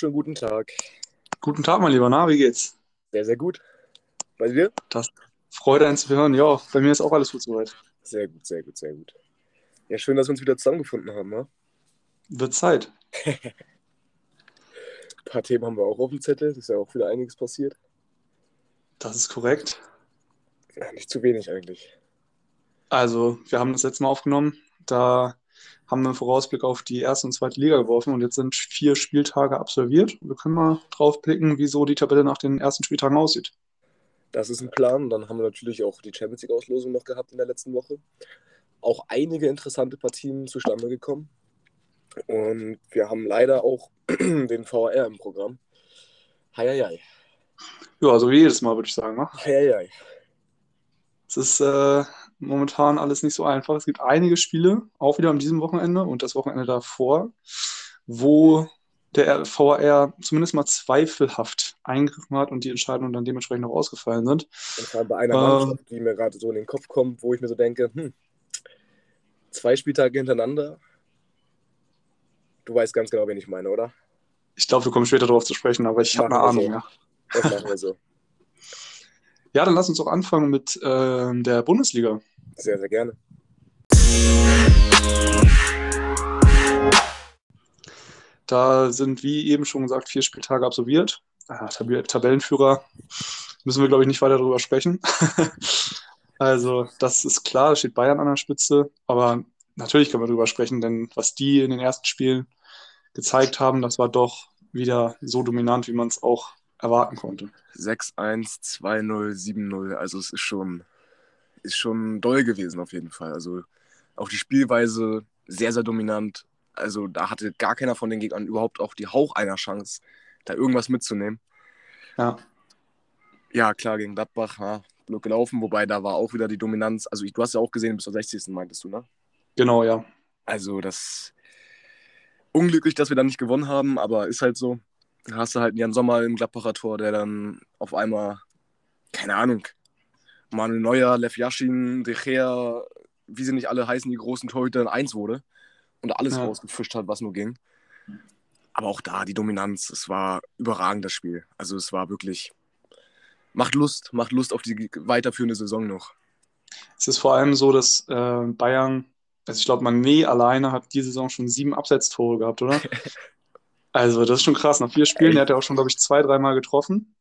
Schönen guten Tag. Guten Tag, mein Lieber. Na, wie geht's? Sehr, sehr gut. Bei dir? Das freut einen zu hören. Ja, bei mir ist auch alles gut soweit. Sehr gut, sehr gut, sehr gut. Ja, schön, dass wir uns wieder zusammengefunden haben. Ne? Wird Zeit. Ein paar Themen haben wir auch auf dem Zettel. Es ist ja auch wieder einiges passiert. Das ist korrekt. Ja, nicht zu wenig eigentlich. Also, wir haben das letzte Mal aufgenommen. Da haben wir einen Vorausblick auf die erste und zweite Liga geworfen und jetzt sind vier Spieltage absolviert. Wir können mal drauf blicken, wie so die Tabelle nach den ersten Spieltagen aussieht. Das ist ein Plan. Dann haben wir natürlich auch die Champions League-Auslosung noch gehabt in der letzten Woche. Auch einige interessante Partien zustande gekommen. Und wir haben leider auch den VR im Programm. Heieiei. Ja, so wie jedes Mal, würde ich sagen. Ne? Heieiei. Es ist äh, momentan alles nicht so einfach. Es gibt einige Spiele, auch wieder an diesem Wochenende und das Wochenende davor, wo der VR zumindest mal zweifelhaft eingegriffen hat und die Entscheidungen dann dementsprechend auch ausgefallen sind. Und vor allem bei einer Ähm. Mannschaft, die mir gerade so in den Kopf kommt, wo ich mir so denke, hm, zwei Spieltage hintereinander. Du weißt ganz genau, wen ich meine, oder? Ich glaube, wir kommen später darauf zu sprechen, aber ich habe eine Ahnung. so. Ja. Das machen wir so. ja, dann lass uns auch anfangen mit ähm, der Bundesliga. Sehr, sehr gerne. Da sind, wie eben schon gesagt, vier Spieltage absolviert. Ah, Tab Tabellenführer müssen wir, glaube ich, nicht weiter darüber sprechen. also, das ist klar, da steht Bayern an der Spitze. Aber natürlich können wir darüber sprechen, denn was die in den ersten Spielen gezeigt haben, das war doch wieder so dominant, wie man es auch erwarten konnte. 6-1, 2-0, 7-0. Also es ist schon, ist schon doll gewesen auf jeden Fall. Also auch die Spielweise sehr, sehr dominant. Also da hatte gar keiner von den Gegnern überhaupt auch die Hauch einer Chance, da irgendwas mitzunehmen. Ja, Ja, klar, gegen Gladbach, ja, blöd gelaufen, wobei da war auch wieder die Dominanz. Also ich, du hast ja auch gesehen, bis zur 60. meintest du, ne? genau, ja. Also das unglücklich, dass wir dann nicht gewonnen haben, aber ist halt so. Hast du halt Jan Sommer im Gladbacher Tor, der dann auf einmal, keine Ahnung, Manuel Neuer, Lev Yashin, De Gea, wie sie nicht alle heißen, die großen Torhüter in eins wurde und alles Ja. rausgefischt hat, was nur ging. Aber auch da die Dominanz, es war überragend das Spiel. Also es war wirklich, macht Lust, macht Lust auf die weiterführende Saison noch. Es ist vor allem so, dass äh, Bayern, also ich glaube, Mané alleine hat diese Saison schon sieben Absetztore gehabt, oder? also, das ist schon krass. Nach vier Spielen, Ey. der hat ja auch schon, glaube ich, zwei, dreimal getroffen.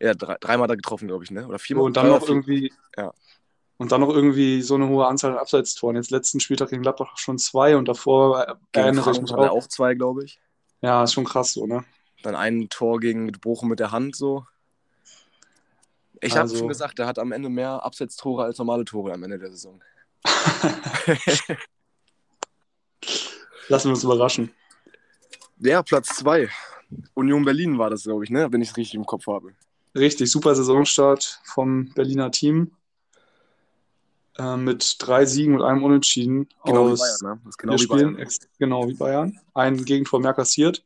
Ja, drei, dreimal da getroffen, glaube ich, ne? Oder viermal. Und dann drei noch irgendwie, Ja. und dann noch irgendwie so eine hohe Anzahl an Abseitstoren. Jetzt letzten Spieltag gegen Gladbach schon zwei und davor erinnere ich mich auch. auch zwei, glaube ich. Ja, ist schon krass so, ne? Dann ein Tor gegen Bochum mit der Hand so. Ich habe Also- schon gesagt, er hat am Ende mehr Absetztore als normale Tore am Ende der Saison. Lassen wir uns überraschen. Ja, Platz zwei. Union Berlin war das, glaube ich, ne? Wenn ich es richtig im Kopf habe. Richtig, super Saisonstart vom Berliner Team. Äh, mit drei Siegen und einem Unentschieden Genau aus wie Bayern, ne? Genau wir wie spielen Bayern. ex genau wie Bayern. Ein Gegentor mehr kassiert.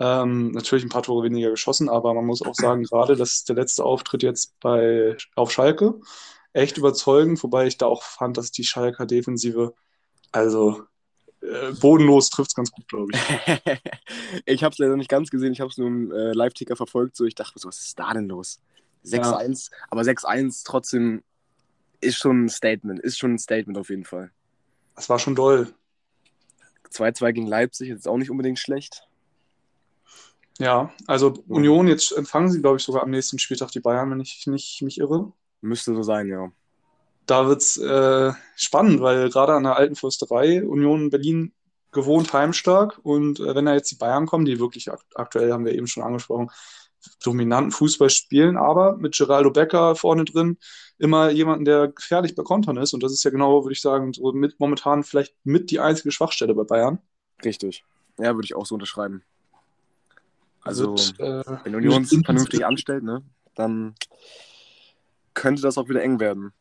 Ähm, natürlich ein paar Tore weniger geschossen, aber man muss auch sagen, gerade das ist der letzte Auftritt jetzt bei, auf Schalke. Echt überzeugend, wobei ich da auch fand, dass die Schalker Defensive, also äh, bodenlos trifft es ganz gut, glaube ich. ich habe es leider nicht ganz gesehen, ich habe es nur im äh, Live-Ticker verfolgt. So, ich dachte, so, was ist da denn los? 6-1, aber 6-1 trotzdem ist schon ein Statement, ist schon ein Statement auf jeden Fall. Das war schon doll. 2-2 gegen Leipzig ist auch nicht unbedingt schlecht. Ja, also Union, jetzt empfangen sie, glaube ich, sogar am nächsten Spieltag die Bayern, wenn ich nicht mich irre. Müsste so sein, ja. Da wird es äh, spannend, weil gerade an der alten Fürsterei Union Berlin gewohnt heimstark und äh, wenn da jetzt die Bayern kommen, die wirklich ak aktuell, haben wir eben schon angesprochen, dominanten Fußball spielen, aber mit Geraldo Becker vorne drin immer jemanden, der gefährlich bei Kontern ist und das ist ja genau, würde ich sagen, so mit momentan vielleicht mit die einzige Schwachstelle bei Bayern. Richtig. Ja, würde ich auch so unterschreiben. Also, Wird, äh, wenn Union es vernünftig anstellt, ne, dann könnte das auch wieder eng werden.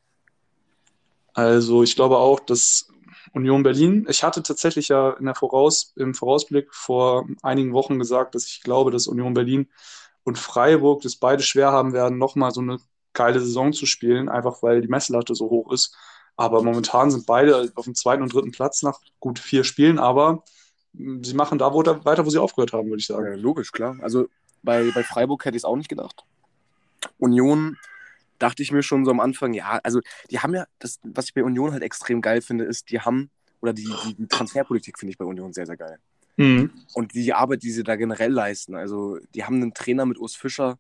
Also ich glaube auch, dass Union Berlin, ich hatte tatsächlich ja in der Voraus, im Vorausblick vor einigen Wochen gesagt, dass ich glaube, dass Union Berlin und Freiburg das beide schwer haben werden, nochmal so eine geile Saison zu spielen, einfach weil die Messlatte so hoch ist. Aber momentan sind beide auf dem zweiten und dritten Platz nach gut vier Spielen, aber sie machen da weiter, wo sie aufgehört haben, würde ich sagen. Ja, logisch, klar. Also bei, bei Freiburg hätte ich es auch nicht gedacht. Union dachte ich mir schon so am Anfang, ja, also die haben ja, das, was ich bei Union halt extrem geil finde, ist, die haben, oder die, die Transferpolitik finde ich bei Union sehr, sehr geil. Mhm. Und die Arbeit, die sie da generell leisten. Also, die haben einen Trainer mit Urs Fischer,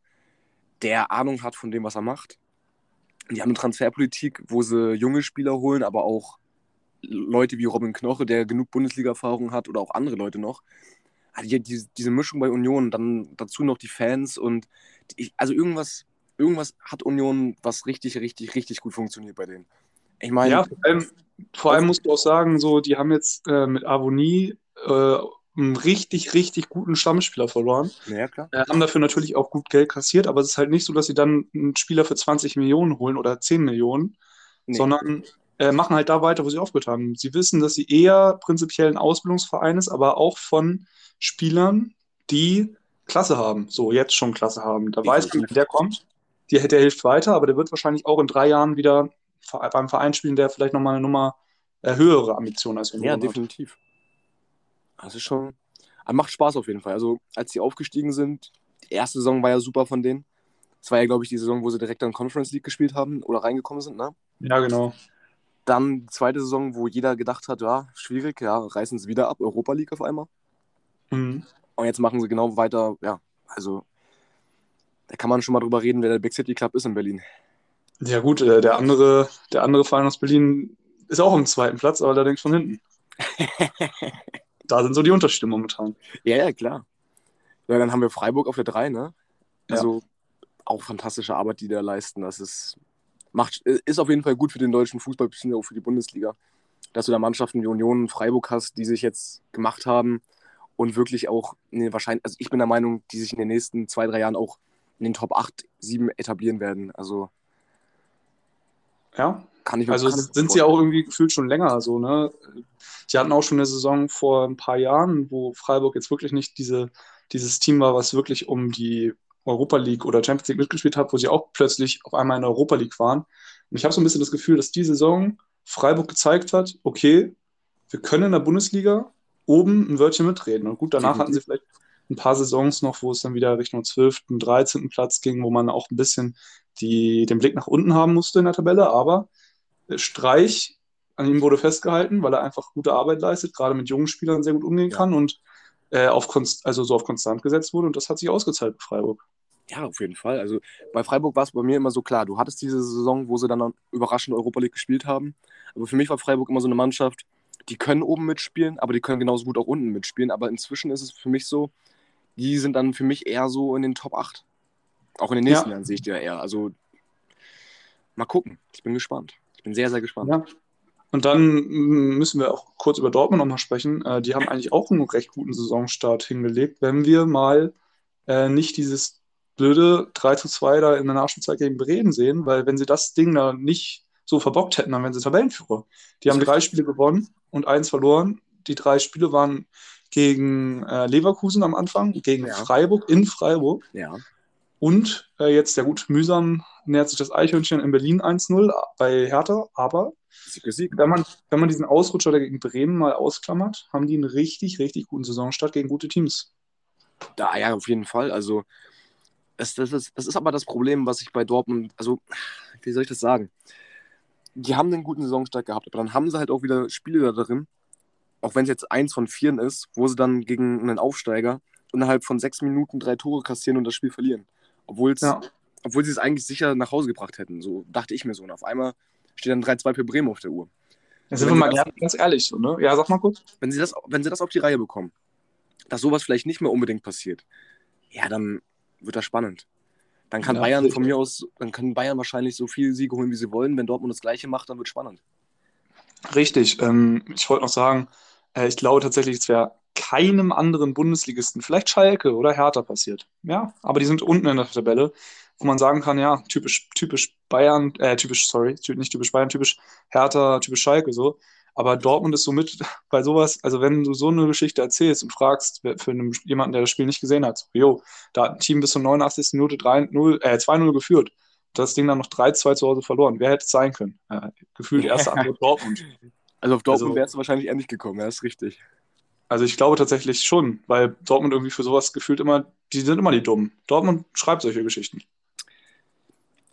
der Ahnung hat von dem, was er macht. Die haben eine Transferpolitik, wo sie junge Spieler holen, aber auch Leute wie Robin Knoche, der genug Bundesliga-Erfahrung hat, oder auch andere Leute noch. Also die, diese Mischung bei Union, dann dazu noch die Fans und die, also irgendwas, irgendwas hat Union, was richtig, richtig, richtig gut funktioniert bei denen. Ich meine. Ja, vor allem, vor allem musst du auch sagen, so, die haben jetzt äh, mit Avonie äh, einen richtig, richtig guten Stammspieler verloren. Ja, klar. Äh, haben dafür natürlich auch gut Geld kassiert, aber es ist halt nicht so, dass sie dann einen Spieler für 20 Millionen holen oder 10 Millionen, nee. sondern äh, machen halt da weiter, wo sie aufgehört haben. Sie wissen, dass sie eher prinzipiell ein Ausbildungsverein ist, aber auch von Spielern, die Klasse haben. So, jetzt schon Klasse haben. Da ich weiß man, der kommt, der, der hilft weiter, aber der wird wahrscheinlich auch in drei Jahren wieder beim Verein spielen, der vielleicht nochmal eine Nummer äh, höhere Ambition als wir Ja, definitiv. Das ist schon. Macht Spaß auf jeden Fall. Also, als sie aufgestiegen sind, die erste Saison war ja super von denen. Das war ja, glaube ich, die Saison, wo sie direkt dann Conference League gespielt haben oder reingekommen sind, ne? Ja, genau. Dann die zweite Saison, wo jeder gedacht hat, ja, schwierig, ja, reißen sie wieder ab, Europa League auf einmal. Mhm. Und jetzt machen sie genau weiter, ja, also da kann man schon mal drüber reden, wer der Big City Club ist in Berlin. Ja, gut, äh, der andere, der andere Verein aus Berlin ist auch im zweiten Platz, aber allerdings von hinten. da sind so die Unterschiede momentan. Ja, ja, klar. Ja, dann haben wir Freiburg auf der 3, ne? Also ja. auch fantastische Arbeit, die da leisten. Das ist, macht, ist auf jeden Fall gut für den deutschen Fußball, bisschen auch für die Bundesliga. Dass du da Mannschaften wie Union und Freiburg hast, die sich jetzt gemacht haben und wirklich auch, nee, wahrscheinlich, also ich bin der Meinung, die sich in den nächsten zwei, drei Jahren auch in den Top 8, 7 etablieren werden. Also. Ja, kann ich mir Also kann sind sie auch irgendwie gefühlt schon länger so, ne? Die hatten auch schon eine Saison vor ein paar Jahren, wo Freiburg jetzt wirklich nicht diese, dieses Team war, was wirklich um die Europa League oder Champions League mitgespielt hat, wo sie auch plötzlich auf einmal in der Europa League waren. Und ich habe so ein bisschen das Gefühl, dass die Saison Freiburg gezeigt hat, okay, wir können in der Bundesliga oben ein Wörtchen mitreden. Und gut, danach hatten sie vielleicht ein paar Saisons noch, wo es dann wieder Richtung 12., 13. Platz ging, wo man auch ein bisschen die, den Blick nach unten haben musste in der Tabelle. Aber Streich, an ihm wurde festgehalten, weil er einfach gute Arbeit leistet, gerade mit jungen Spielern sehr gut umgehen ja. kann und äh, auf Konst also so auf konstant gesetzt wurde. Und das hat sich ausgezahlt bei Freiburg. Ja, auf jeden Fall. Also bei Freiburg war es bei mir immer so klar. Du hattest diese Saison, wo sie dann überraschend Europa League gespielt haben. Aber für mich war Freiburg immer so eine Mannschaft, die können oben mitspielen, aber die können genauso gut auch unten mitspielen. Aber inzwischen ist es für mich so, die sind dann für mich eher so in den Top 8. Auch in den nächsten ja. Jahren sehe ich die ja eher. Also mal gucken. Ich bin gespannt. Ich bin sehr, sehr gespannt. Ja. Und dann müssen wir auch kurz über Dortmund nochmal sprechen. Äh, die haben eigentlich auch einen recht guten Saisonstart hingelegt, wenn wir mal äh, nicht dieses blöde 3 zu 2 da in der Nachspielzeit gegen Bremen sehen, weil wenn sie das Ding da nicht so verbockt hätten, dann wären sie Tabellenführer. Die haben drei Spiele gewonnen und eins verloren. Die drei Spiele waren gegen äh, Leverkusen am Anfang, gegen ja. Freiburg in Freiburg. Ja. Und äh, jetzt, ja gut, mühsam nähert sich das Eichhörnchen in Berlin 1-0 bei Hertha, aber Wenn, man, wenn man diesen Ausrutscher gegen Bremen mal ausklammert, haben die einen richtig, richtig guten Saisonstart gegen gute Teams. Da, ja, auf jeden Fall. Also, das, das, ist, das ist aber das Problem, was ich bei Dortmund, also, wie soll ich das sagen? Die haben einen guten Saisonstart gehabt, aber dann haben sie halt auch wieder Spiele da drin, auch wenn es jetzt eins von vieren ist, wo sie dann gegen einen Aufsteiger innerhalb von sechs Minuten drei Tore kassieren und das Spiel verlieren. Obwohl ja. obwohl sie es eigentlich sicher nach Hause gebracht hätten. So dachte ich mir so. Und auf einmal steht dann 3-2 für Bremen auf der Uhr. Ja, sind wir mal das, ganz ehrlich so, ne? Ja, sag mal kurz. Wenn sie, das, wenn sie das auf die Reihe bekommen, dass sowas vielleicht nicht mehr unbedingt passiert, ja, dann wird das spannend. Dann kann ja, Bayern von mir aus, dann kann Bayern wahrscheinlich so viel Siege holen, wie sie wollen. Wenn Dortmund das Gleiche macht, dann wird es spannend. Richtig. Ähm, ich wollte noch sagen, äh, ich glaube tatsächlich, es wäre keinem anderen Bundesligisten, vielleicht Schalke oder Hertha passiert. Ja, aber die sind unten in der Tabelle, wo man sagen kann, ja, typisch, typisch Bayern, äh, typisch, sorry, nicht typisch Bayern, typisch Hertha, typisch Schalke so. Aber Dortmund ist so mit bei sowas, also wenn du so eine Geschichte erzählst und fragst für einen, jemanden, der das Spiel nicht gesehen hat, so, jo, da hat ein Team bis zur 89. Minute 3-0, äh, 2-0 geführt, das Ding dann noch 3-2 zu Hause verloren. Wer hätte es sein können? Äh, gefühlt erste Antwort Dortmund. Also auf Dortmund also, wärst du wahrscheinlich endlich gekommen, ja, ist richtig. Also ich glaube tatsächlich schon, weil Dortmund irgendwie für sowas gefühlt immer, die sind immer die Dummen. Dortmund schreibt solche Geschichten.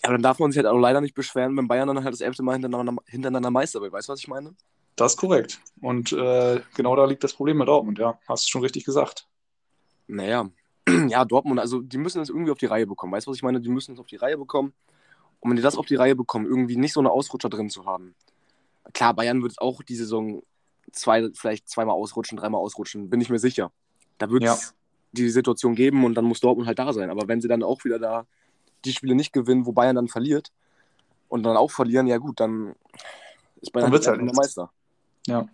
Aber dann darf man sich halt auch leider nicht beschweren, wenn Bayern dann halt das elfte Mal hintereinander, hintereinander Meister wird. Weißt du, was ich meine? Das ist korrekt. Und äh, genau da liegt das Problem bei Dortmund, ja. Hast du schon richtig gesagt. Naja, ja, Dortmund, also die müssen das irgendwie auf die Reihe bekommen. Weißt du, was ich meine? Die müssen es auf die Reihe bekommen. Und wenn die das auf die Reihe bekommen, irgendwie nicht so eine Ausrutscher drin zu haben. Klar, Bayern wird auch die Saison zwei, vielleicht zweimal ausrutschen, dreimal ausrutschen, bin ich mir sicher. Da wird es ja. die Situation geben und dann muss Dortmund halt da sein. Aber wenn sie dann auch wieder da die Spiele nicht gewinnen, wo Bayern dann verliert und dann auch verlieren, ja gut, dann ist Bayern dann halt der Meister. Ja.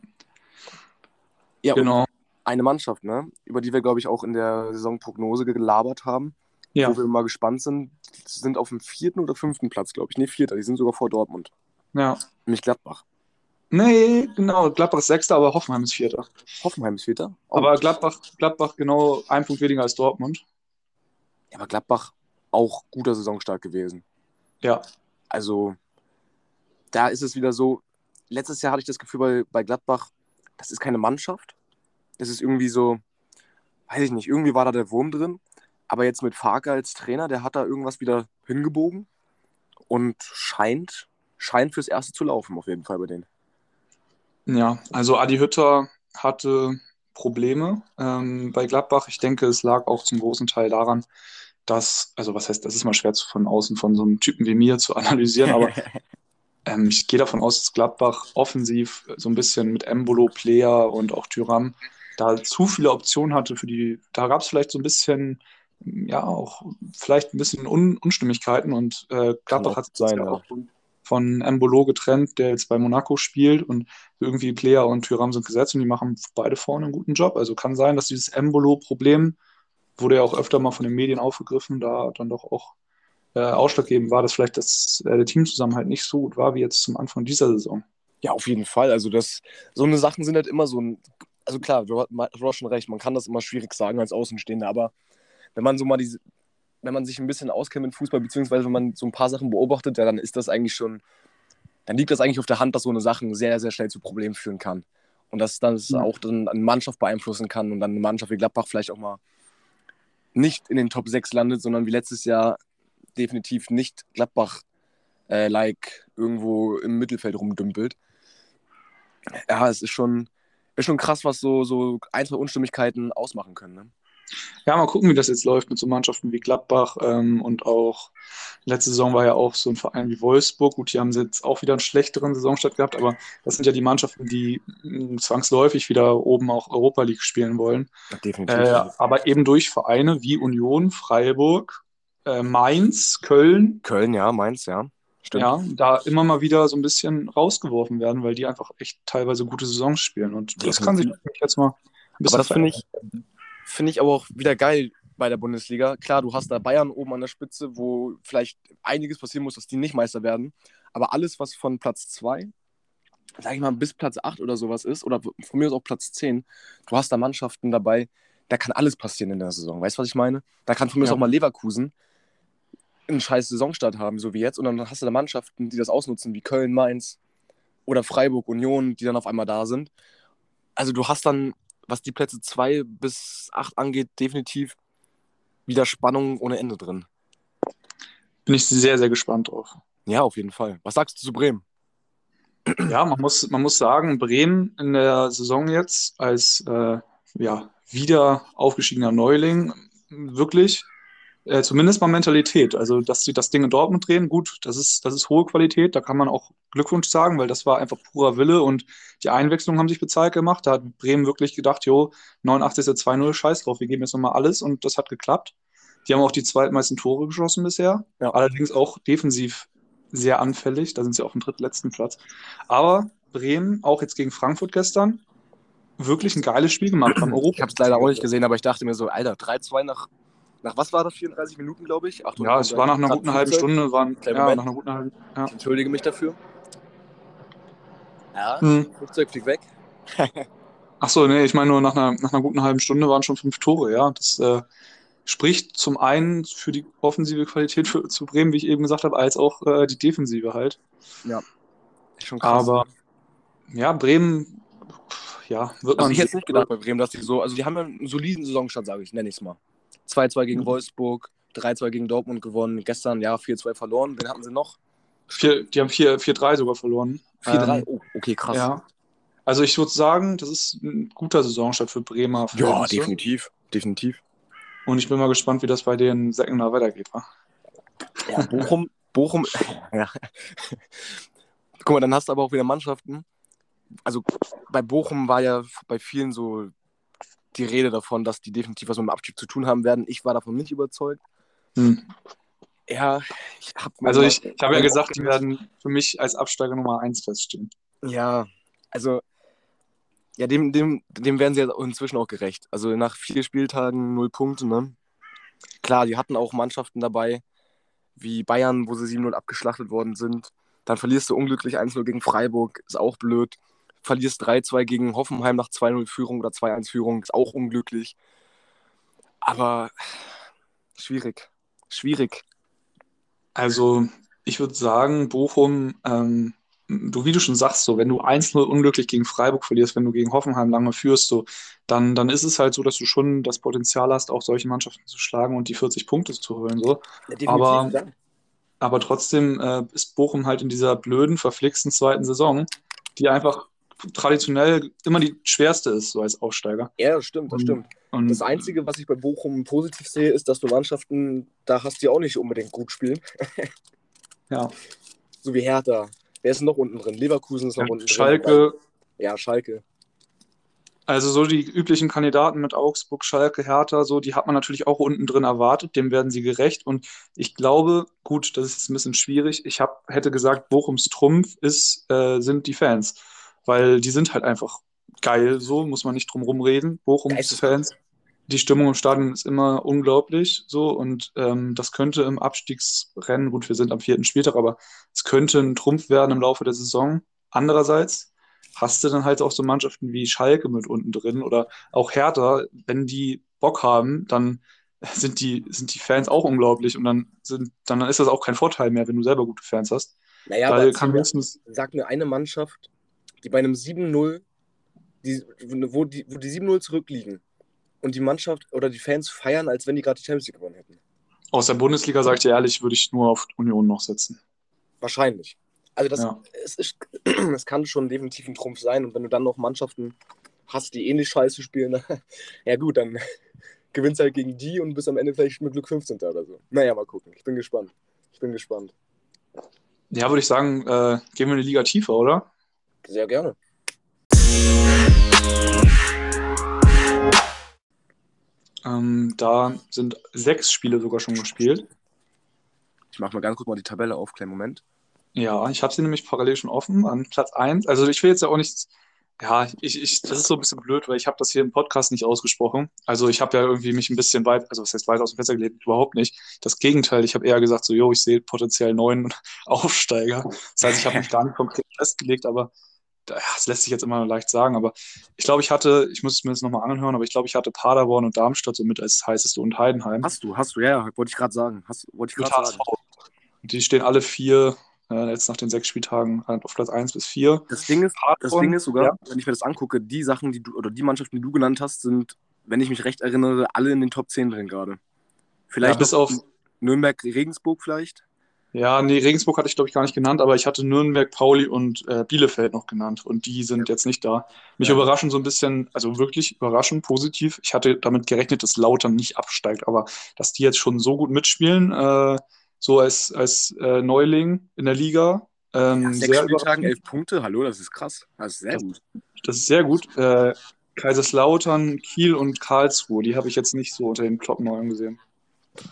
Ja, genau. Eine Mannschaft, ne, über die wir, glaube ich, auch in der Saisonprognose gelabert haben, ja. wo wir mal gespannt sind, sind auf dem vierten oder fünften Platz, glaube ich. Nee, vierter, die sind sogar vor Dortmund. Ja. Nämlich Gladbach. Nee, genau. Gladbach ist Sechster, aber Hoffenheim ist Vierter. Hoffenheim ist Vierter? Oh. Aber Gladbach, Gladbach genau ein Punkt weniger als Dortmund. Ja, aber Gladbach auch guter Saisonstart gewesen. Ja. Also, da ist es wieder so. Letztes Jahr hatte ich das Gefühl bei, bei Gladbach, das ist keine Mannschaft. Das ist irgendwie so, weiß ich nicht, irgendwie war da der Wurm drin. Aber jetzt mit Farke als Trainer, der hat da irgendwas wieder hingebogen und scheint, scheint fürs Erste zu laufen, auf jeden Fall bei denen. Ja, also Adi Hütter hatte Probleme ähm, bei Gladbach. Ich denke, es lag auch zum großen Teil daran, dass, also was heißt, das ist mal schwer von außen von so einem Typen wie mir zu analysieren, aber ähm, ich gehe davon aus, dass Gladbach offensiv so ein bisschen mit Embolo, Player und auch Tyram da zu viele Optionen hatte für die, da gab es vielleicht so ein bisschen, ja, auch vielleicht ein bisschen Un Unstimmigkeiten und äh, Gladbach hat sein, ja auch von Embolo getrennt, der jetzt bei Monaco spielt und irgendwie Player und Tyram sind gesetzt und die machen beide vorne einen guten Job. Also kann sein, dass dieses Embolo-Problem wurde ja auch öfter mal von den Medien aufgegriffen, da dann doch auch äh, ausschlaggebend war, dass vielleicht das, äh, der Teamzusammenhalt nicht so gut war wie jetzt zum Anfang dieser Saison. Ja, auf jeden Fall. Also das, so eine Sachen sind halt immer so ein, also klar, du hast schon recht, man kann das immer schwierig sagen als Außenstehender, aber wenn man so mal diese, wenn man sich ein bisschen auskennt mit Fußball, beziehungsweise wenn man so ein paar Sachen beobachtet, ja, dann ist das eigentlich schon, dann liegt das eigentlich auf der Hand, dass so eine Sache sehr, sehr schnell zu Problemen führen kann. Und dass das ja. auch dann eine Mannschaft beeinflussen kann und dann eine Mannschaft wie Gladbach vielleicht auch mal nicht in den Top 6 landet, sondern wie letztes Jahr definitiv nicht Gladbach-like äh, irgendwo im Mittelfeld rumdümpelt. Ja, es ist schon, ist schon krass, was so, so ein, zwei Unstimmigkeiten ausmachen können. Ne? Ja, mal gucken, wie das jetzt läuft mit so Mannschaften wie Gladbach ähm, und auch letzte Saison war ja auch so ein Verein wie Wolfsburg. Gut, die haben jetzt auch wieder einen schlechteren Saisonstart gehabt, aber das sind ja die Mannschaften, die mh, zwangsläufig wieder oben auch Europa League spielen wollen. Definitiv. Äh, aber eben durch Vereine wie Union, Freiburg, äh, Mainz, Köln. Köln, ja, Mainz, ja. Stimmt. Ja, da immer mal wieder so ein bisschen rausgeworfen werden, weil die einfach echt teilweise gute Saisons spielen. Und das kann sich jetzt mal ein bisschen Aber das finde ich, Finde ich aber auch wieder geil bei der Bundesliga. Klar, du hast da Bayern oben an der Spitze, wo vielleicht einiges passieren muss, dass die nicht Meister werden. Aber alles, was von Platz 2, sag ich mal, bis Platz 8 oder sowas ist, oder von mir aus auch Platz 10, du hast da Mannschaften dabei, da kann alles passieren in der Saison. Weißt du, was ich meine? Da kann von mir ja. aus auch mal Leverkusen einen scheiß Saisonstart haben, so wie jetzt. Und dann hast du da Mannschaften, die das ausnutzen, wie Köln, Mainz oder Freiburg, Union, die dann auf einmal da sind. Also du hast dann was die Plätze 2 bis 8 angeht, definitiv wieder Spannung ohne Ende drin. Bin ich sehr, sehr gespannt drauf. Ja, auf jeden Fall. Was sagst du zu Bremen? Ja, man muss, man muss sagen, Bremen in der Saison jetzt als äh, ja, wieder aufgestiegener Neuling wirklich äh, zumindest mal Mentalität. Also, dass sie das Ding in Dortmund drehen, gut, das ist, das ist hohe Qualität. Da kann man auch Glückwunsch sagen, weil das war einfach purer Wille und die Einwechslungen haben sich bezahlt gemacht. Da hat Bremen wirklich gedacht, jo, 89 ist 2-0, scheiß drauf, wir geben jetzt nochmal alles und das hat geklappt. Die haben auch die zweitmeisten Tore geschossen bisher. Ja. Allerdings auch defensiv sehr anfällig. Da sind sie auf dem drittletzten Platz. Aber Bremen, auch jetzt gegen Frankfurt gestern, wirklich ein geiles Spiel gemacht haben. Europa ich habe es leider auch nicht gesehen, aber ich dachte mir so, Alter, 3-2 nach nach was war das? 34 Minuten, glaube ich? Achtung, ja, es war nach einer guten halben Stunde. Waren, ja, nach einer guten halben, ja. Ich entschuldige mich dafür. Ja, hm. Flugzeug fliegt weg. Achso, nee, ich meine nur, nach einer, nach einer guten halben Stunde waren schon fünf Tore, ja. Das äh, spricht zum einen für die offensive Qualität für, zu Bremen, wie ich eben gesagt habe, als auch äh, die Defensive halt. Ja, schon krass. Aber ja, Bremen, ja, wird Also man ich hätte nicht gedacht bei Bremen, dass die so, also die haben ja einen soliden Saisonstart, sage ich, nenne ich es mal. 2-2 gegen Mhm. Wolfsburg, 3-2 gegen Dortmund gewonnen, gestern ja 4-2 verloren. Wen hatten sie noch? Vier, die haben 4 4-3 sogar verloren. 4-3. Ähm, oh, okay, krass. Ja. Also ich würde sagen, das ist ein guter Saisonstart für Bremer. Ja, Verhältnisse. definitiv. Definitiv. Und ich bin mal gespannt, wie das bei den Säckener weitergeht. Wa? Ja, Bochum, Bochum, ja. Guck mal, dann hast du aber auch wieder Mannschaften. Also bei Bochum war ja bei vielen so die Rede davon, dass die definitiv was mit dem Abstieg zu tun haben werden. Ich war davon nicht überzeugt. Hm. Ja, ich habe Also ich, ich habe ja gesagt, die werden für mich als Absteiger Nummer 1 feststehen. Ja, also ja, dem, dem, dem werden sie ja inzwischen auch gerecht. Also nach vier Spieltagen null Punkte, ne? Klar, die hatten auch Mannschaften dabei, wie Bayern, wo sie 7-0 abgeschlachtet worden sind. Dann verlierst du unglücklich 1-0 gegen Freiburg, ist auch blöd. Verlierst 3-2 gegen Hoffenheim nach 2-0 Führung oder 2-1 Führung, ist auch unglücklich. Aber schwierig. Schwierig. Also ich würde sagen, Bochum, ähm, du, wie du schon sagst, so, wenn du 1-0 unglücklich gegen Freiburg verlierst, wenn du gegen Hoffenheim lange führst, so, dann, dann ist es halt so, dass du schon das Potenzial hast, auch solche Mannschaften zu schlagen und die 40 Punkte zu holen. So. Ja, Aber- ja. Aber trotzdem äh, ist Bochum halt in dieser blöden, verflixten zweiten Saison, die einfach traditionell immer die schwerste ist, so als Aufsteiger. ja, das stimmt, das stimmt. Und Das Einzige, was ich bei Bochum positiv sehe, ist, dass du Mannschaften, da hast, die auch nicht unbedingt gut spielen. ja, So wie Hertha. Wer ist noch unten drin? Leverkusen ist noch unten drin. Schalke, Ja, Schalke. Also so die üblichen Kandidaten mit Augsburg, Schalke, Hertha, so, die hat man natürlich auch unten drin erwartet, dem werden sie gerecht. Und ich glaube, gut, das ist jetzt ein bisschen schwierig. Ich hab, hätte gesagt, Bochums Trumpf ist, äh, sind die Fans. Weil die sind halt einfach geil, so muss man nicht drum rumreden. Bochums. Fans, die Stimmung im Stadion ist immer unglaublich, so und ähm, das könnte im Abstiegsrennen, gut, wir sind am vierten Spieltag, aber es könnte ein Trumpf werden im Laufe der Saison. Andererseits hast du dann halt auch so Mannschaften wie Schalke mit unten drin oder auch Hertha, wenn die Bock haben, dann sind die, sind die Fans auch unglaublich und dann, sind, dann ist das auch kein Vorteil mehr, wenn du selber gute Fans hast. Naja, Weil aber kann höchstens, sag mir eine Mannschaft, die bei einem 7-0, die, wo die, wo die 7-0 zurückliegen und die Mannschaft oder die Fans feiern, als wenn die gerade die Champions League gewonnen hätten. aus der Bundesliga, sag ich dir ehrlich, würde ich nur auf Union noch setzen. Wahrscheinlich. Also das, Ja. es, ist, es kann schon definitiv ein Trumpf sein. Und wenn du dann noch Mannschaften hast, die ähnlich scheiße spielen, ja gut, dann gewinnst halt gegen die und bist am Ende vielleicht mit Glück 15. oder so. Naja, mal gucken. Ich bin gespannt. Ich bin gespannt. Ja, würde ich sagen, äh, gehen wir eine Liga tiefer, oder? Sehr gerne. Ähm, da sind sechs Spiele sogar schon gespielt. Ich mache mal ganz kurz mal die Tabelle auf, kleinen Moment. Ja, ich habe sie nämlich parallel schon offen an Platz 1. Also ich will jetzt ja auch nicht, ja, ich, ich, das ist so ein bisschen blöd, weil ich habe das hier im Podcast nicht ausgesprochen. Also ich habe ja irgendwie mich ein bisschen weit, also was heißt weit aus dem Fenster gelegt, überhaupt nicht. Das Gegenteil, ich habe eher gesagt, so, jo, ich sehe potenziell neun Aufsteiger. Das heißt, ich habe mich gar nicht konkret festgelegt, aber das lässt sich jetzt immer leicht sagen. Aber ich glaube, ich hatte, ich muss es mir jetzt nochmal anhören, aber ich glaube, ich hatte Paderborn und Darmstadt somit als heißeste und Heidenheim. Hast du, hast du, ja, ja wollte ich gerade sagen. Hast, wollte ich gerade sagen. Die stehen alle vier, äh, jetzt nach den sechs Spieltagen, halt auf Platz 1 bis 4. Das Ding ist, das Paderborn, Ding ist sogar, ja. wenn ich mir das angucke, die Sachen, die du, oder die Mannschaften, die du genannt hast, sind, wenn ich mich recht erinnere, alle in den Top 10 drin gerade. Ja, Vielleicht bis noch auf, Nürnberg, Regensburg vielleicht. Ja, nee, Regensburg hatte ich glaube ich gar nicht genannt, aber ich hatte Nürnberg, Pauli und äh, Bielefeld noch genannt und die sind jetzt nicht da. Mich Ja. überraschen so ein bisschen, also wirklich überraschend positiv. Ich hatte damit gerechnet, dass Lautern nicht absteigt, aber dass die jetzt schon so gut mitspielen, äh, so als, als äh, Neuling in der Liga. Ähm, Ja, sechs sehr Spieltagen, elf Punkte, hallo, das ist krass. Das ist sehr Das- gut. Das ist sehr gut. Äh, Kaiserslautern, Kiel und Karlsruhe, die habe ich jetzt nicht so unter den Kloppeneulen gesehen.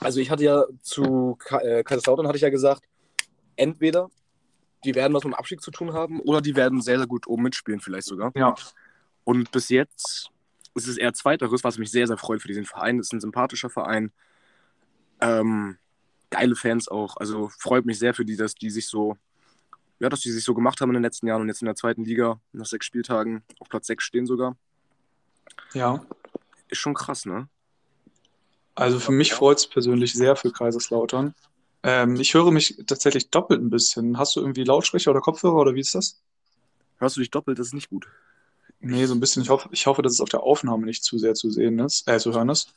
Also ich hatte ja zu äh, Kaiserslautern hatte ich ja gesagt, entweder die werden was mit dem Abstieg zu tun haben oder die werden sehr, sehr gut oben mitspielen vielleicht sogar. Ja. Und bis jetzt ist es eher zweiteres, was mich sehr, sehr freut für diesen Verein. Es ist ein sympathischer Verein. Ähm, geile Fans auch. Also freut mich sehr für die, dass die sich so, ja, dass die sich so gemacht haben in den letzten Jahren und jetzt in der zweiten Liga nach sechs Spieltagen auf Platz sechs stehen sogar. Ja. Ist schon krass, ne? Also für mich freut es persönlich sehr für Kaiserslautern. Ähm, ich höre mich tatsächlich doppelt ein bisschen. Hast du irgendwie Lautsprecher oder Kopfhörer oder wie ist das? Hörst du dich doppelt, das ist nicht gut. Nee, so ein bisschen. Ich hoffe, ich hoffe, dass es auf der Aufnahme nicht zu sehr zu sehen ist, äh, zu hören ist.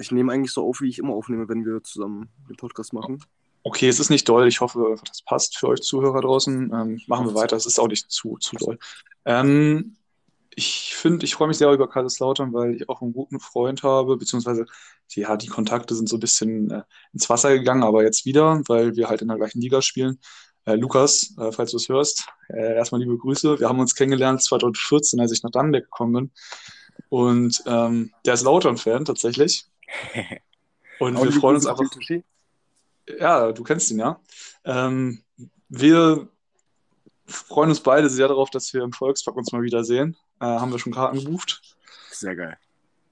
Ich nehme eigentlich so auf, wie ich immer aufnehme, wenn wir zusammen den Podcast machen. Okay, es ist nicht doll. Ich hoffe, das passt für euch Zuhörer draußen. Ähm, machen wir weiter. Es ist auch nicht zu, zu doll. Ähm, ich finde, ich freue mich sehr über Kaiserslautern, weil ich auch einen guten Freund habe, beziehungsweise ja, die Kontakte sind so ein bisschen äh, ins Wasser gegangen, aber jetzt wieder, weil wir halt in der gleichen Liga spielen. Äh, Lukas, äh, falls du es hörst, äh, erstmal liebe Grüße. Wir haben uns kennengelernt 2014, als ich nach Dannenberg gekommen bin. Und ähm, der ist Lautern-Fan tatsächlich. Und wir freuen uns einfach. Ja, du kennst ihn ja. Ähm, wir freuen uns beide sehr darauf, dass wir im Volkspark uns mal wiedersehen. Äh, haben wir schon Karten gebucht. Sehr geil.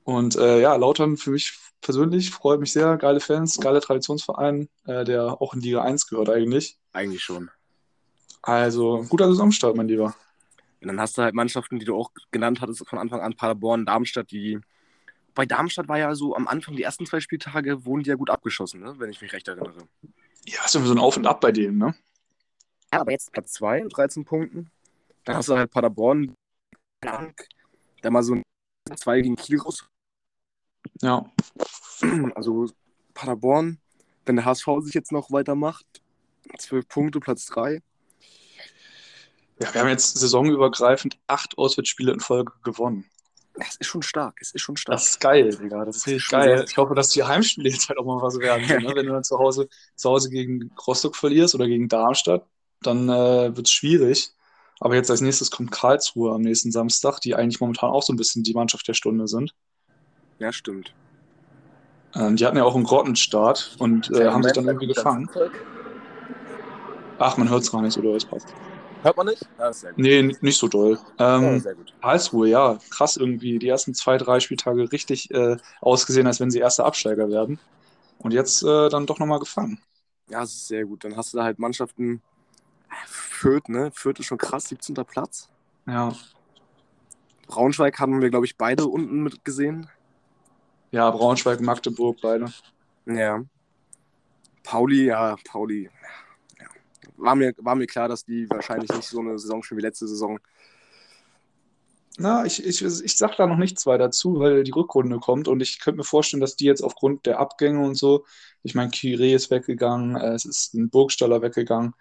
Und äh, ja, Lautern für mich persönlich freut mich sehr. Geile Fans, geile Traditionsverein, äh, der auch in Liga 1 gehört eigentlich. Eigentlich schon. Also, guter Saisonstart, mein Lieber. Und dann hast du halt Mannschaften, die du auch genannt hattest von Anfang an, Paderborn, Darmstadt, die. Bei Darmstadt war ja so am Anfang, die ersten zwei Spieltage, wurden die ja gut abgeschossen, ne? wenn ich mich recht erinnere. Ja, ist irgendwie so ein Auf und Ab bei denen, ne? Ja, aber jetzt Platz 2, 13 Punkten. Dann hast du halt Paderborn, der mal so ein 2 gegen Kiel raus. Ja. Also Paderborn, wenn der HSV sich jetzt noch weitermacht, 12 Punkte, Platz 3. Ja, wir haben jetzt saisonübergreifend acht Auswärtsspiele in Folge gewonnen. Das ist schon stark, es ist schon stark. Das ist geil, Digga. Das ist richtig geil. Ich hoffe, dass die Heimspiele jetzt halt auch mal was werden. So, ne? Wenn du dann zu Hause, zu Hause gegen Rostock verlierst oder gegen Darmstadt, dann äh, wird es schwierig. Aber jetzt als nächstes kommt Karlsruhe am nächsten Samstag, die eigentlich momentan auch so ein bisschen die Mannschaft der Stunde sind. Ja, stimmt. Ähm, die hatten ja auch einen Grottenstart und äh, haben sich dann irgendwie gefangen. Ach, man hört es gar nicht, oder? Es passt. Hört man nicht? Ja, nee, nicht so doll. Ähm, ja. Karlsruhe, ja, krass irgendwie. Die ersten zwei, drei Spieltage richtig äh, ausgesehen, als wenn sie erste Absteiger werden. Und jetzt äh, dann doch nochmal gefangen. Ja, das ist sehr gut. Dann hast du da halt Mannschaften. Fürth, ne? Fürth ist schon krass, 17. Platz. Ja. Braunschweig haben wir, glaube ich, beide unten mit gesehen. Ja, Braunschweig, Magdeburg, beide. Ja. Pauli, ja, Pauli war mir, war mir klar, dass die wahrscheinlich nicht so eine Saison spielen wie letzte Saison. Na, ich, ich, ich sag da noch nichts weiter zu, weil die Rückrunde kommt und ich könnte mir vorstellen, dass die jetzt aufgrund der Abgänge und so, ich meine, Kire ist weggegangen, äh, es ist ein Burgstaller weggegangen,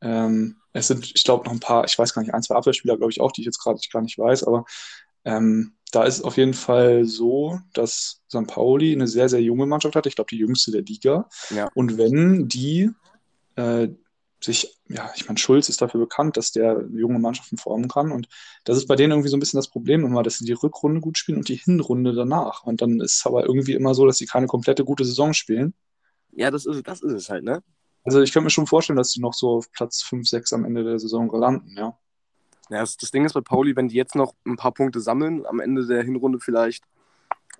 ähm, es sind, ich glaube, noch ein paar, ich weiß gar nicht, ein, zwei Abwehrspieler, glaube ich auch, die ich jetzt gerade gar nicht weiß, aber ähm, da ist es auf jeden Fall so, dass St. Pauli eine sehr, sehr junge Mannschaft hat, ich glaube, die jüngste der Liga. Ja. Und wenn die äh, sich, ja, ich meine, Schulz ist dafür bekannt, dass der junge Mannschaften formen kann. Und das ist bei denen irgendwie so ein bisschen das Problem immer, dass sie die Rückrunde gut spielen und die Hinrunde danach. Und dann ist es aber irgendwie immer so, dass sie keine komplette gute Saison spielen. Ja, das ist, das ist es halt, ne? Also ich könnte mir schon vorstellen, dass sie noch so auf Platz 5, 6 am Ende der Saison landen, ja. Ja, das, das Ding ist bei Pauli, wenn die jetzt noch ein paar Punkte sammeln, am Ende der Hinrunde vielleicht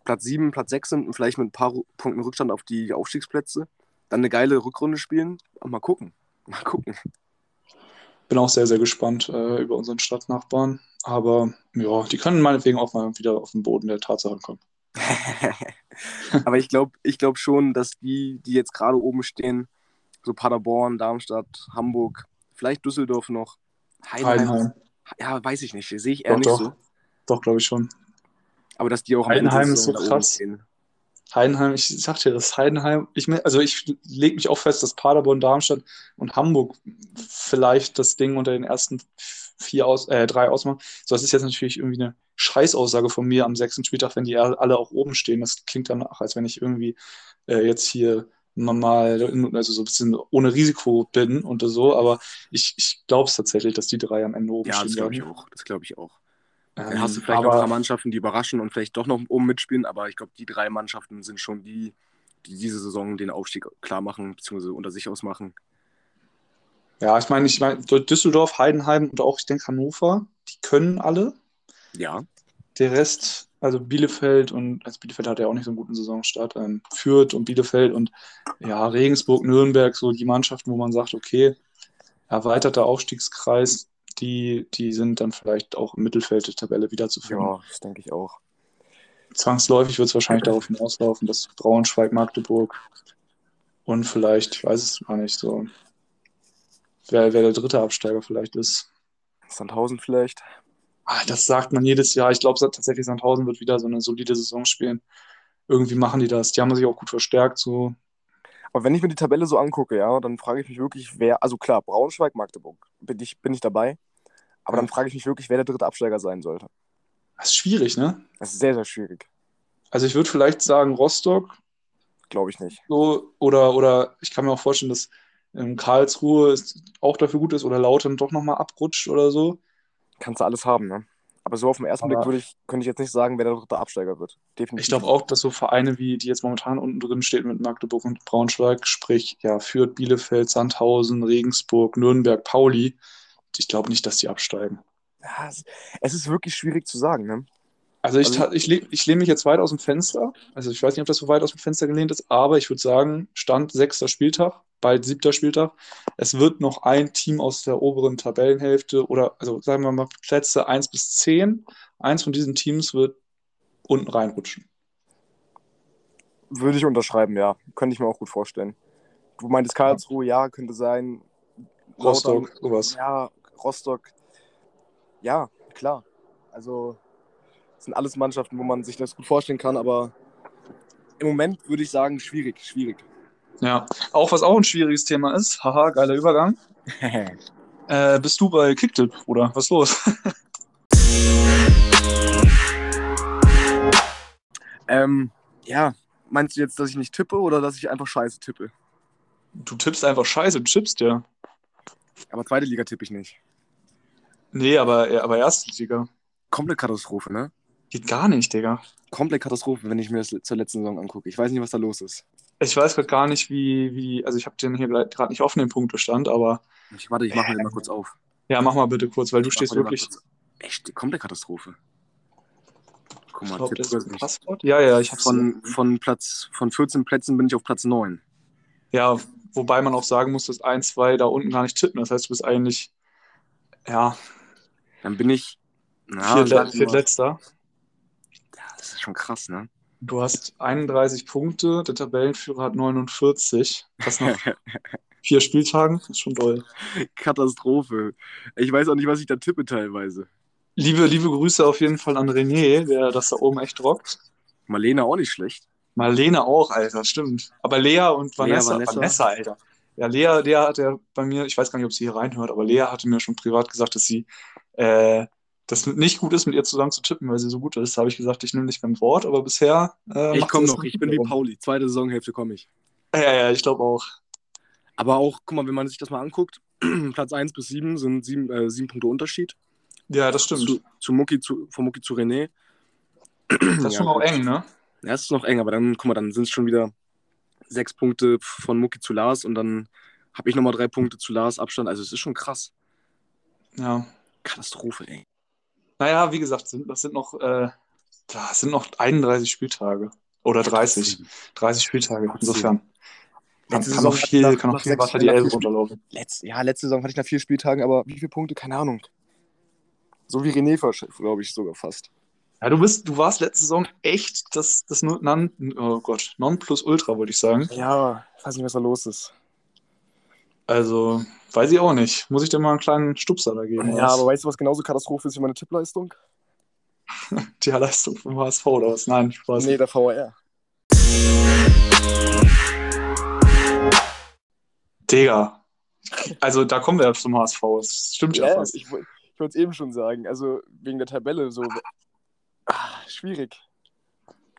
Platz 7, Platz 6 sind und vielleicht mit ein paar Punkten Rückstand auf die Aufstiegsplätze, dann eine geile Rückrunde spielen, mal gucken. Mal gucken. Bin auch sehr, sehr gespannt äh, über unseren Stadtnachbarn. Aber ja, die können meinetwegen auch mal wieder auf den Boden der Tatsachen kommen. Aber ich glaube ich glaub schon, dass die, die jetzt gerade oben stehen, so Paderborn, Darmstadt, Hamburg, vielleicht Düsseldorf noch, Heidenheim. Heidenheim. Ja, weiß ich nicht. Sehe ich eher doch, nicht doch. so. Doch, glaube ich schon. Aber dass die auch Heidenheim ist so krass. Heidenheim, ich sag dir das, Heidenheim, ich, also ich lege mich auch fest, dass Paderborn, Darmstadt und Hamburg vielleicht das Ding unter den ersten vier aus, äh, drei ausmachen. So, das ist jetzt natürlich irgendwie eine Scheißaussage von mir am sechsten Spieltag, wenn die alle auch oben stehen. Das klingt danach, als wenn ich irgendwie äh, jetzt hier mal, also so ein bisschen ohne Risiko bin und so, aber ich, ich glaube es tatsächlich, dass die drei am Ende oben ja, stehen. Ja, das glaube ich auch. Das glaube ich auch. Dann ähm, hast du vielleicht aber, noch ein paar Mannschaften, die überraschen und vielleicht doch noch oben mitspielen, aber ich glaube, die drei Mannschaften sind schon die, die diese Saison den Aufstieg klar machen, beziehungsweise unter sich ausmachen. Ja, ich meine, ich meine, Düsseldorf, Heidenheim und auch, ich denke, Hannover, die können alle. Ja. Der Rest, also Bielefeld und, also Bielefeld hat ja auch nicht so einen guten Saisonstart, ähm, Fürth und Bielefeld und ja, Regensburg, Nürnberg, so die Mannschaften, wo man sagt, okay, erweiterter Aufstiegskreis, die, die sind dann vielleicht auch im Mittelfeld der Tabelle wiederzufinden. Ja, das denke ich auch. Zwangsläufig wird es wahrscheinlich darauf hinauslaufen, dass Braunschweig, Magdeburg und vielleicht, ich weiß es gar nicht so, wer, wer der dritte Absteiger vielleicht ist. Sandhausen vielleicht. Ah, das sagt man jedes Jahr. Ich glaube tatsächlich, Sandhausen wird wieder so eine solide Saison spielen. Irgendwie machen die das. Die haben sich auch gut verstärkt. So. Aber wenn ich mir die Tabelle so angucke, ja, dann frage ich mich wirklich, wer, also klar, Braunschweig, Magdeburg, bin ich, bin ich dabei. Aber dann frage ich mich wirklich, wer der dritte Absteiger sein sollte. Das ist schwierig, ne? Das ist sehr, sehr schwierig. Also ich würde vielleicht sagen Rostock. Glaube ich nicht. So, oder, oder ich kann mir auch vorstellen, dass ähm, Karlsruhe auch dafür gut ist oder Lautern doch nochmal abrutscht oder so. Kannst du alles haben, ne? Aber so auf den ersten Aber- Blick würde ich, könnte ich jetzt nicht sagen, wer der dritte Absteiger wird. Definitiv. Ich glaube auch, dass so Vereine wie die jetzt momentan unten drin stehen mit Magdeburg und Braunschweig, sprich ja Fürth, Bielefeld, Sandhausen, Regensburg, Nürnberg, Pauli, ich glaube nicht, dass die absteigen. Ja, es, ist wirklich schwierig zu sagen, ne? Also ich, Also- ich, ich lehne mich jetzt weit aus dem Fenster. Also ich weiß nicht, ob das so weit aus dem Fenster gelehnt ist, aber ich würde sagen, Stand sechster Spieltag, bald siebter Spieltag. Es wird noch ein Team aus der oberen Tabellenhälfte oder, also sagen wir mal Plätze 1 bis 10. Eins von diesen Teams wird unten reinrutschen. Würde ich unterschreiben, ja. Könnte ich mir auch gut vorstellen. Du meintest Karlsruhe, ja, könnte sein. Rostock, sowas. Ja, Rostock. Ja, klar. Also, das sind alles Mannschaften, wo man sich das gut vorstellen kann, aber im Moment würde ich sagen, schwierig, schwierig. Ja, auch was auch ein schwieriges Thema ist. Haha, geiler Übergang. Äh, bist du bei Kicktipp, oder? Was ist los? ähm, ja, meinst du jetzt, dass ich nicht tippe oder dass ich einfach scheiße tippe? Du tippst einfach scheiße, du tippst ja. Aber zweite Liga tippe ich nicht. Nee, aber, aber erste Liga. Komplett Katastrophe, ne? Geht gar nicht, Digga. Komplett Katastrophe, wenn ich mir das zur letzten Saison angucke. Ich weiß nicht, was da los ist. Ich weiß gerade gar nicht, wie, wie, also ich habe den hier gerade nicht offen, den Punktestand, aber Ich, warte, ich mache den mal kurz auf. ja, mach mal bitte kurz, weil du Ich stehst wirklich. Echt, komplett Katastrophe. Guck Ich mal, glaube, Tipp das ist ein. Passwort. Ja, ja, ich hab's. Von, von, Platz, von 14 Plätzen bin ich auf Platz 9. Ja, wobei man auch sagen muss, dass ein, zwei da unten gar nicht tippen. Das heißt, du bist eigentlich, ja, Dann bin ich. Na, Viertletzter. Ja, das ist schon krass, ne? Du hast 31 Punkte, der Tabellenführer hat 49. Das nach vier Spieltagen, das ist schon doll. Katastrophe. Ich weiß auch nicht, was ich da tippe teilweise. Liebe, liebe Grüße auf jeden Fall an René, der das da oben echt rockt. Marlene auch nicht schlecht. Marlene auch, Alter, stimmt. Aber Lea und Vanessa, Vanessa. Vanessa, Alter. Ja, Lea, Lea hat ja bei mir, ich weiß gar nicht, ob sie hier reinhört, aber Lea hatte mir schon privat gesagt, dass sie äh, das nicht gut ist, mit ihr zusammen zu tippen, weil sie so gut ist. Da habe ich gesagt, ich nehme dich beim Wort, aber bisher. Äh, ich komme noch, nicht ich bin wie. Pauli. Zweite Saisonhälfte komme ich. Ja, ja, ich glaube auch. Aber auch, guck mal, wenn man sich das mal anguckt, Platz 1 bis 7 sind sieben, äh, sieben Punkte Unterschied. Ja, das stimmt. Zu, zu Mucki, zu, von Mucki zu René. das ist Ja, schon auch eng, ne? Ja, es ist noch eng, aber dann, guck mal, dann sind es schon wieder sechs Punkte von Mucki zu Lars und dann habe ich nochmal drei Punkte zu Lars Abstand. Also es ist schon krass. Ja. Katastrophe, ey. Naja, wie gesagt, sind, das sind noch, äh, das sind noch 31 Spieltage. Oder 30. 30 Spieltage. Insofern. Kann, Letzte kann noch Saison viel, nach- kann noch viel Wasser die Elbe runterlaufen. Letz, ja, letzte Saison hatte ich nach vier Spieltagen, aber wie viele Punkte? Keine Ahnung. So wie René, glaube ich, sogar fast. Ja, du bist, du warst letzte Saison echt das, das non, oh Gott, non plus ultra, wollte ich sagen. Ja, ich weiß nicht, was da los ist. Also, weiß ich auch nicht. Muss ich dir mal einen kleinen Stupser da geben? Ja, aber weißt du, was genauso Katastrophe ist wie meine Tippleistung? die Leistung vom HSV oder was? Nein, Spaß. Nee, der VAR. Digga. Also, da kommen wir ja zum HSV. Das stimmt ja, Ja, fast. ich, ich wollte es eben schon sagen. Also wegen der Tabelle so. Ah, schwierig.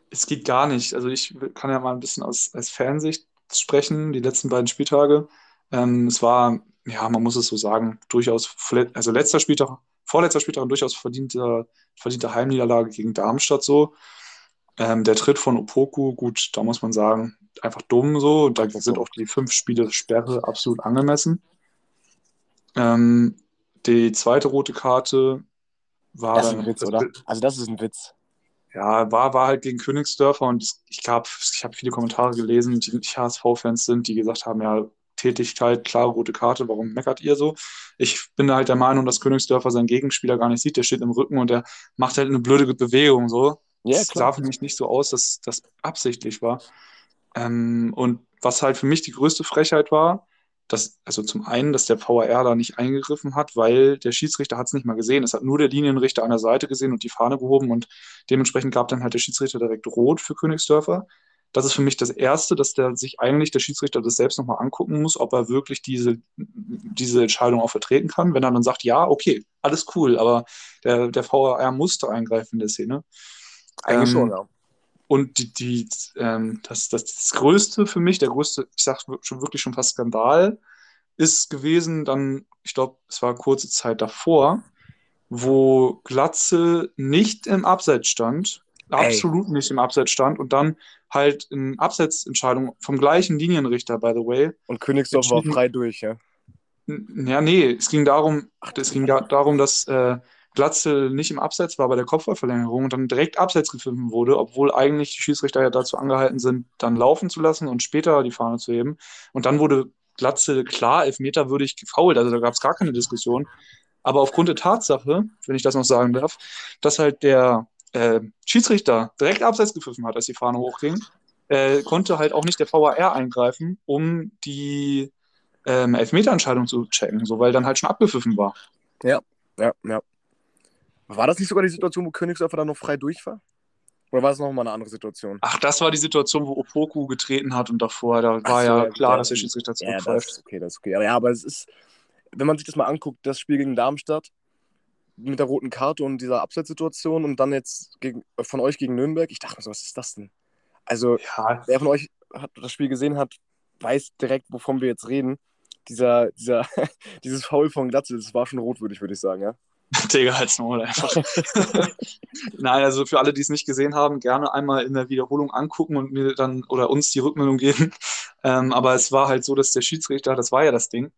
Es geht gar nicht. Also, ich kann ja mal ein bisschen aus, als Fansicht sprechen, die letzten beiden Spieltage. Ähm, es war, ja, man muss es so sagen, durchaus, also letzter Spieltag, vorletzter Spieltag ein durchaus verdiente, verdiente Heimniederlage gegen Darmstadt so. Ähm, der Tritt von Opoku, gut, da muss man sagen, einfach dumm so. Und da sind auch die fünf Spiele Sperre absolut angemessen. Ähm, die zweite rote Karte war Das ist ein Witz, oder? Also das ist ein Witz. ja, war, war halt gegen Königsdörfer und ich ich habe viele Kommentare gelesen, die nicht HSV-Fans sind, die gesagt haben, ja, Tätigkeit, klare rote Karte, warum meckert ihr so? Ich bin halt der Meinung, dass Königsdörfer seinen Gegenspieler gar nicht sieht, der steht im Rücken und der macht halt eine blöde Bewegung so. Ja, Es sah für mich nicht so aus, dass das absichtlich war. Ähm, und was halt für mich die größte Frechheit war, dass, also zum einen, dass der VAR da nicht eingegriffen hat, weil der Schiedsrichter hat es nicht mal gesehen. Es hat nur der Linienrichter an der Seite gesehen und die Fahne gehoben und dementsprechend gab dann halt der Schiedsrichter direkt rot für Königsdörfer. Das ist für mich das Erste, dass der sich eigentlich der Schiedsrichter das selbst nochmal angucken muss, ob er wirklich diese, diese Entscheidung auch vertreten kann. Wenn er dann sagt, ja, okay, alles cool, aber der, der VAR musste eingreifen in der Szene. Eigentlich Ähm, schon, ja. Und die, die, ähm, das, das, das Größte für mich, der größte, ich sag schon wirklich schon fast Skandal, ist gewesen dann, ich glaube, es war kurze Zeit davor, wo Glatze nicht im Abseits stand, Ey. absolut nicht im Abseits stand und dann halt in Abseitsentscheidung vom gleichen Linienrichter, by the way. Und Königsdorf war frei durch, ja. Ja, nee, es ging darum, es ging da, darum, dass äh, Glatze nicht im Abseits war bei der Kopfballverlängerung und dann direkt Abseits gepfiffen wurde, obwohl eigentlich die Schiedsrichter ja dazu angehalten sind, dann laufen zu lassen und später die Fahne zu heben. Und dann wurde Glatze klar elfmeterwürdig gefoult, also da gab es gar keine Diskussion. Aber aufgrund der Tatsache, wenn ich das noch sagen darf, dass halt der äh, Schiedsrichter direkt Abseits gepfiffen hat, als die Fahne hochging, äh, konnte halt auch nicht der VAR eingreifen, um die ähm, Elfmeterentscheidung zu checken, so weil dann halt schon abgepfiffen war. Ja, ja. War das nicht sogar die Situation, wo Königsdorfer dann noch frei durch war? Oder war es nochmal eine andere Situation? Ach, das war die Situation, wo Opoku getreten hat und davor, da Ach war so, ja ja, klar, ja, dass der Schiedsrichter Ja, das zurückpfeift. ist okay, das ist okay. Aber ja, aber es ist, wenn man sich das mal anguckt, das Spiel gegen Darmstadt mit der roten Karte und dieser Abseitssituation und dann jetzt gegen, von euch gegen Nürnberg, ich dachte mir so, was ist das denn? Also, Ja, wer von euch hat, das Spiel gesehen hat, weiß direkt, wovon wir jetzt reden. Dieser, dieser, dieses Foul von Glatze, das war schon rotwürdig, würde ich sagen, ja. Digga, halt's Maul einfach. Nein, also für alle, die es nicht gesehen haben, gerne einmal in der Wiederholung angucken und mir dann oder uns die Rückmeldung geben. Ähm, aber es war halt so, dass der Schiedsrichter, das war ja das Ding,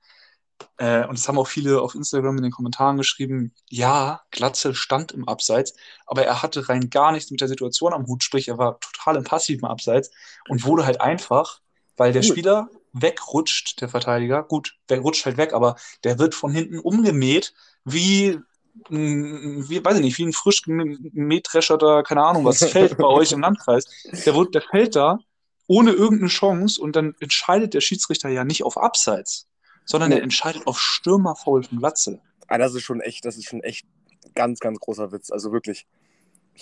äh, und es haben auch viele auf Instagram in den Kommentaren geschrieben, ja, Glatze stand im Abseits, aber er hatte rein gar nichts mit der Situation am Hut, sprich, er war total im passiven Abseits und wurde halt einfach, weil der. Spieler wegrutscht, der Verteidiger, gut, der rutscht halt weg, aber der wird von hinten umgemäht, wie, wie weiß ich nicht, wie ein frisch gemähdrescherter, keine Ahnung was, fällt bei euch im Landkreis. Der, wird, der fällt da ohne irgendeine Chance und dann entscheidet der Schiedsrichter ja nicht auf Abseits, sondern Nee. er entscheidet auf Stürmerfoul von Glatze. Ah, das ist schon echt, das ist schon echt ganz, ganz großer Witz. Also wirklich.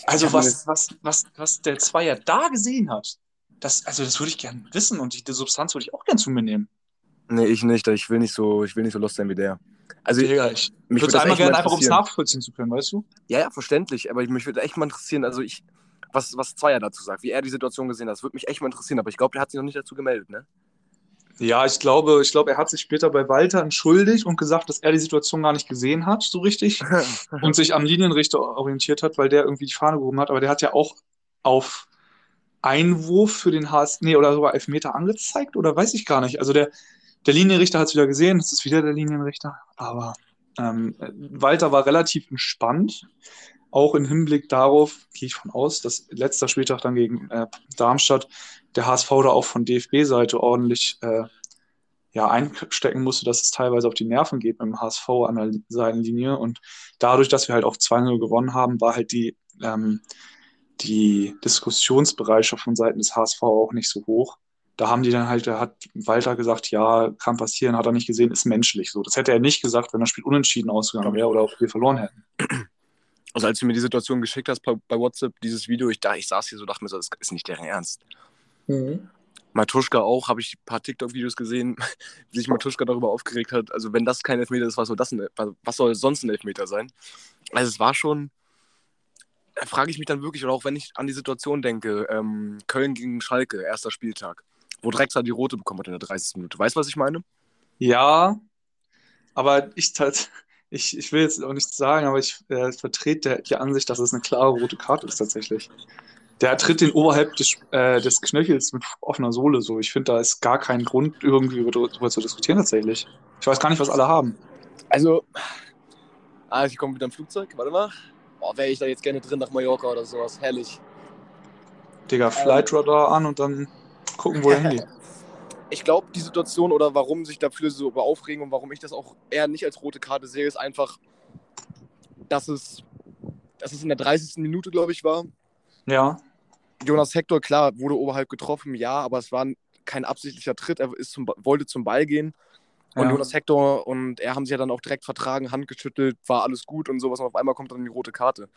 Also was, was, was, was der Zweier da gesehen hat, das, also das würde ich gern wissen und die, die Substanz würde ich auch gern zu mir nehmen. Nee, ich nicht. Ich will nicht so, ich will nicht so lost sein wie der. Also, Digga, ich mich würde einmal echt gerne einfach, um es nachvollziehen zu können, weißt du? Ja, ja, verständlich. Aber mich würde echt mal interessieren, also ich, was, was Zweier dazu sagt, wie er die Situation gesehen hat. Das würde mich echt mal interessieren. Aber ich glaube, der hat sich noch nicht dazu gemeldet, ne? Ja, ich glaube, ich glaube, er hat sich später bei Walter entschuldigt und gesagt, dass er die Situation gar nicht gesehen hat, so richtig, und sich am Linienrichter orientiert hat, weil der irgendwie die Fahne gehoben hat. Aber der hat ja auch auf Einwurf für den HS, nee, oder sogar Elfmeter angezeigt, oder weiß ich gar nicht. Also der, der Linienrichter hat es wieder gesehen, es ist wieder der Linienrichter, aber ähm, Walter war relativ entspannt, auch im Hinblick darauf, gehe ich von aus, dass letzter Spieltag dann gegen äh, Darmstadt der HSV da auch von DFB-Seite ordentlich äh, ja, einstecken musste, dass es teilweise auf die Nerven geht mit dem HSV an der Seitenlinie. Und dadurch, dass wir halt auch 2-0 gewonnen haben, war halt die, ähm, die Diskussionsbereitschaft von Seiten des HSV auch nicht so hoch. Da haben die dann halt, da hat Walter gesagt, ja, kann passieren, hat er nicht gesehen, ist menschlich so. Das hätte er nicht gesagt, wenn das Spiel unentschieden ausgegangen wäre oder ob wir verloren hätten. Also als du mir die Situation geschickt hast bei, bei WhatsApp, dieses Video, ich, da, ich saß hier so, dachte mir so, das ist nicht deren Ernst. Matuschka auch, habe ich ein paar TikTok-Videos gesehen, wie sich Matuschka darüber aufgeregt hat. Also wenn das kein Elfmeter ist, was soll, das ein, was soll sonst ein Elfmeter sein? Also es war schon, da frage ich mich dann wirklich, oder auch wenn ich an die Situation denke, ähm, Köln gegen Schalke, erster Spieltag, wo Drexler die rote bekommen hat in der 30. Minute. Weißt du, was ich meine? Ja, aber ich, tat- ich, ich will jetzt auch nichts sagen, aber ich äh, vertrete die Ansicht, dass es eine klare rote Karte ist tatsächlich. Der tritt den oberhalb des, äh, des Knöchels mit offener Sohle so. Ich finde, da ist gar kein Grund, irgendwie darüber zu diskutieren tatsächlich. Ich weiß gar nicht, was alle haben. Also, ah, ich komme wieder im Flugzeug, warte mal. Boah, wäre ich da jetzt gerne drin nach Mallorca oder sowas, herrlich. Digga, Flight Radar an und dann gucken, wo er hingeht. Ich glaube, die Situation oder warum sich da viele so über aufregen und warum ich das auch eher nicht als rote Karte sehe, ist einfach, dass es, dass es in der 30. Minute, glaube ich, war. Ja, Jonas Hector, klar, wurde oberhalb getroffen, ja, aber es war kein absichtlicher Tritt. Er ist zum, wollte zum Ball gehen. Und Ja. Jonas Hector und er haben sich ja dann auch direkt vertragen, Hand geschüttelt, war alles gut und sowas. Und auf einmal kommt dann die rote Karte.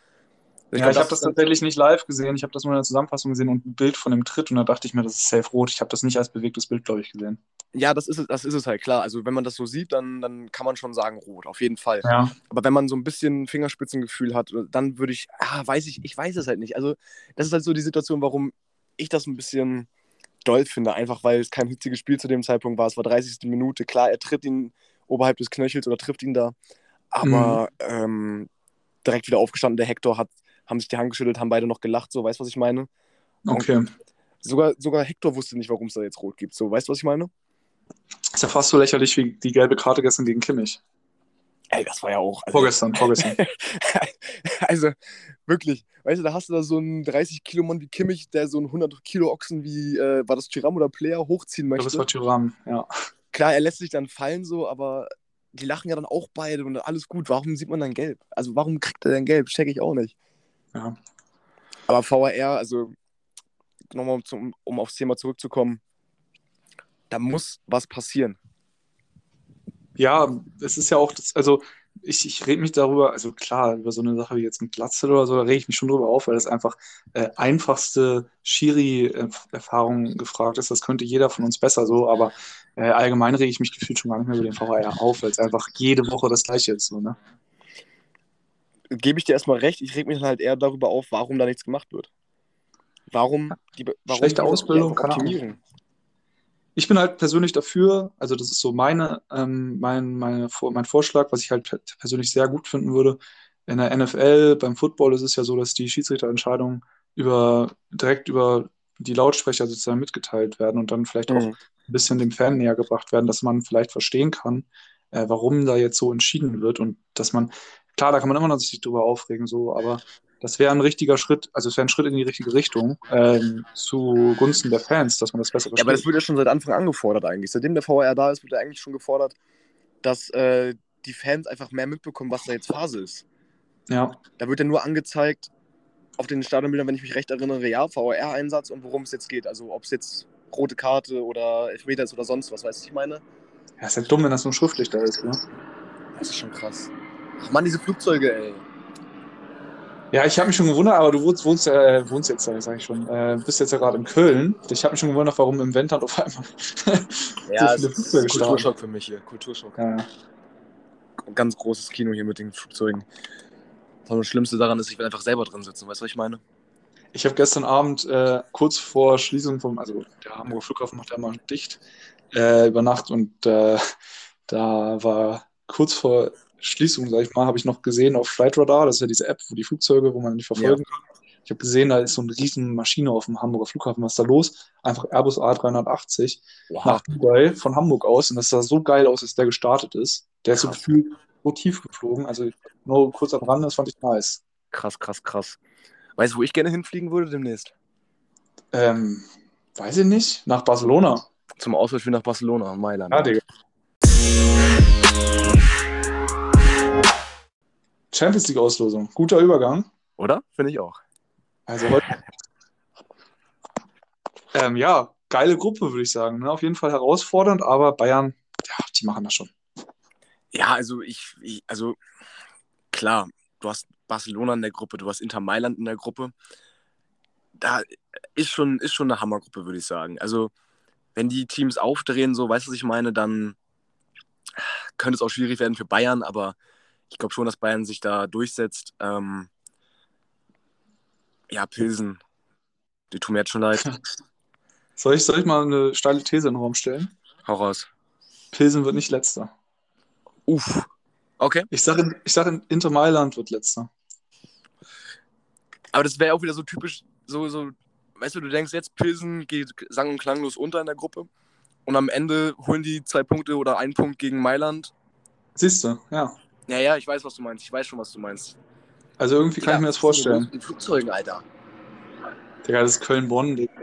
Ja, glaub, ich habe das tatsächlich nicht live gesehen. Ich habe das nur in der Zusammenfassung gesehen und ein Bild von dem Tritt und da dachte ich mir, das ist safe rot. Ich habe das nicht als bewegtes Bild, glaube ich, gesehen. Ja, das ist, es, das ist es halt, klar. Also wenn man das so sieht, dann, dann kann man schon sagen rot, auf jeden Fall. Ja. Aber wenn man so ein bisschen Fingerspitzengefühl hat, dann würde ich, ah, weiß ich, ich weiß es halt nicht. Also das ist halt so die Situation, warum ich das ein bisschen doll finde. Einfach weil es kein hitziges Spiel zu dem Zeitpunkt war. Es war 30. Minute. Klar, er tritt ihn oberhalb des Knöchels oder trifft ihn da. Aber ähm, direkt wieder aufgestanden, der Hector hat, haben sich die Hand geschüttelt, haben beide noch gelacht, so, weißt du, was ich meine? Okay. Sogar, sogar Hector wusste nicht, warum es da jetzt rot gibt. So, weißt du, was ich meine? Ist ja fast so lächerlich wie die gelbe Karte gestern gegen Kimmich. Ey, das war ja auch. Also, Vorgestern, vorgestern. also wirklich, weißt du, da hast du da so einen 30 Kilo Mann wie Kimmich, der so einen 100 Kilo Ochsen wie, äh, war das Tyram oder Player, hochziehen möchte. das war Tyrann, ja. Klar, er lässt sich dann fallen so, aber die lachen ja dann auch beide und alles gut. Warum sieht man dann gelb? Also warum kriegt er denn gelb? Check ich auch nicht. Ja. Aber VAR, also nochmal zum, um aufs Thema zurückzukommen, da muss was passieren. Ja, es ist ja auch, das, also ich, ich rede mich darüber, also klar, über so eine Sache wie jetzt mit Glatzel oder so, da rege ich mich schon drüber auf, weil das einfach äh, einfachste Schiri-Erfahrung gefragt ist. Das könnte jeder von uns besser so, aber äh, allgemein rege ich mich gefühlt schon gar nicht mehr über den VAR auf, weil es einfach jede Woche das Gleiche ist. So, ne? Gebe ich dir erstmal recht, ich reg mich dann halt eher darüber auf, warum da nichts gemacht wird. Warum die warum Schlechte Ausbildung, Ahnung. optimieren. Ich bin halt persönlich dafür, also das ist so meine, ähm, mein, meine, mein Vorschlag, was ich halt per- persönlich sehr gut finden würde. In der NFL, beim Football ist es ja so, dass die Schiedsrichterentscheidungen über, direkt über die Lautsprecher sozusagen mitgeteilt werden und dann vielleicht auch Mhm. ein bisschen dem Fan näher gebracht werden, dass man vielleicht verstehen kann, äh, warum da jetzt so entschieden wird und dass man, klar, da kann man immer noch sich drüber aufregen, so, aber das wäre ein richtiger Schritt, also es wäre ein Schritt in die richtige Richtung ähm, zugunsten der Fans, dass man das besser Ja, versteht. aber das wird ja schon seit Anfang an gefordert eigentlich. Seitdem der VAR da ist, wird ja eigentlich schon gefordert, dass äh, die Fans einfach mehr mitbekommen, was da jetzt Phase ist. ja. Da wird ja nur angezeigt, auf den Stadionbildern, wenn ich mich recht erinnere, ja, VAR-Einsatz und worum es jetzt geht. Also ob es jetzt rote Karte oder Elfmeter ist oder sonst was, weißt du, was ich meine? Ja, ist halt dumm, wenn das nur schriftlich da ist, ne? Das ist schon krass. Ach Mann, diese Flugzeuge, ey. Ja, ich habe mich schon gewundert, aber du wohnst, wohnst, äh, wohnst jetzt, sag ich schon, äh, bist jetzt ja gerade in Köln. Ich habe mich schon gewundert, warum im Wendland auf einmal Ja, so viele ist Flugzeuge starten. Kulturschock für mich hier. Kulturschock. Ja, Ganz großes Kino hier mit den Flugzeugen. Aber das Schlimmste daran ist, ich will einfach selber drin sitzen. Weißt du, was ich meine? Ich habe gestern Abend äh, kurz vor Schließung vom, also der Hamburger Flughafen macht ja mal dicht äh, über Nacht und äh, da war kurz vor Schließung, sag ich mal, habe ich noch gesehen auf Flight Radar, das ist ja diese App, wo die Flugzeuge, wo man die verfolgen kann. Ich habe gesehen, da ist so eine riesen Maschine auf dem Hamburger Flughafen. Was ist da los? Einfach Airbus A380 nach Dubai von Hamburg aus und das sah so geil aus, als der gestartet ist. Der ist so Krass. gefühlt so tief geflogen. Also nur kurz am Rande, das fand ich nice. Krass, krass, krass. Weißt du, wo ich gerne hinfliegen würde demnächst? Ähm, weiß ich nicht. Nach Barcelona. Zum Auswärtsspiel nach Barcelona, Mailand. Ja, Digga. Champions League Auslosung. Guter Übergang. Oder? Finde ich auch. Also heute. ähm, ja, geile Gruppe, würde ich sagen. Ne? Auf jeden Fall herausfordernd, aber Bayern, ja, die machen das schon. Ja, also ich, ich, also klar, du hast Barcelona in der Gruppe, du hast Inter Mailand in der Gruppe. Da ist schon, ist schon eine Hammergruppe, würde ich sagen. Also, wenn die Teams aufdrehen, so, weißt du, was ich meine, dann könnte es auch schwierig werden für Bayern, aber ich glaube schon, dass Bayern sich da durchsetzt. Ähm, ja, Pilsen. Die tun mir jetzt schon leid. Soll ich, soll ich mal eine steile These in den Raum stellen? Hau raus. Pilsen wird nicht letzter. Uff. Okay. Ich sage, ich sag, Inter Mailand wird letzter. Aber das wäre auch wieder so typisch, so, so, weißt du, du denkst jetzt, Pilsen geht sang- und klanglos unter in der Gruppe und am Ende holen die zwei Punkte oder einen Punkt gegen Mailand. Siehst du, ja. Ja, ja, ich weiß, was du meinst. Ich weiß schon, was du meinst. Also irgendwie kann ich mir das vorstellen. In Flugzeugen, Alter. Digga, das ist Köln-Bonn. Digga.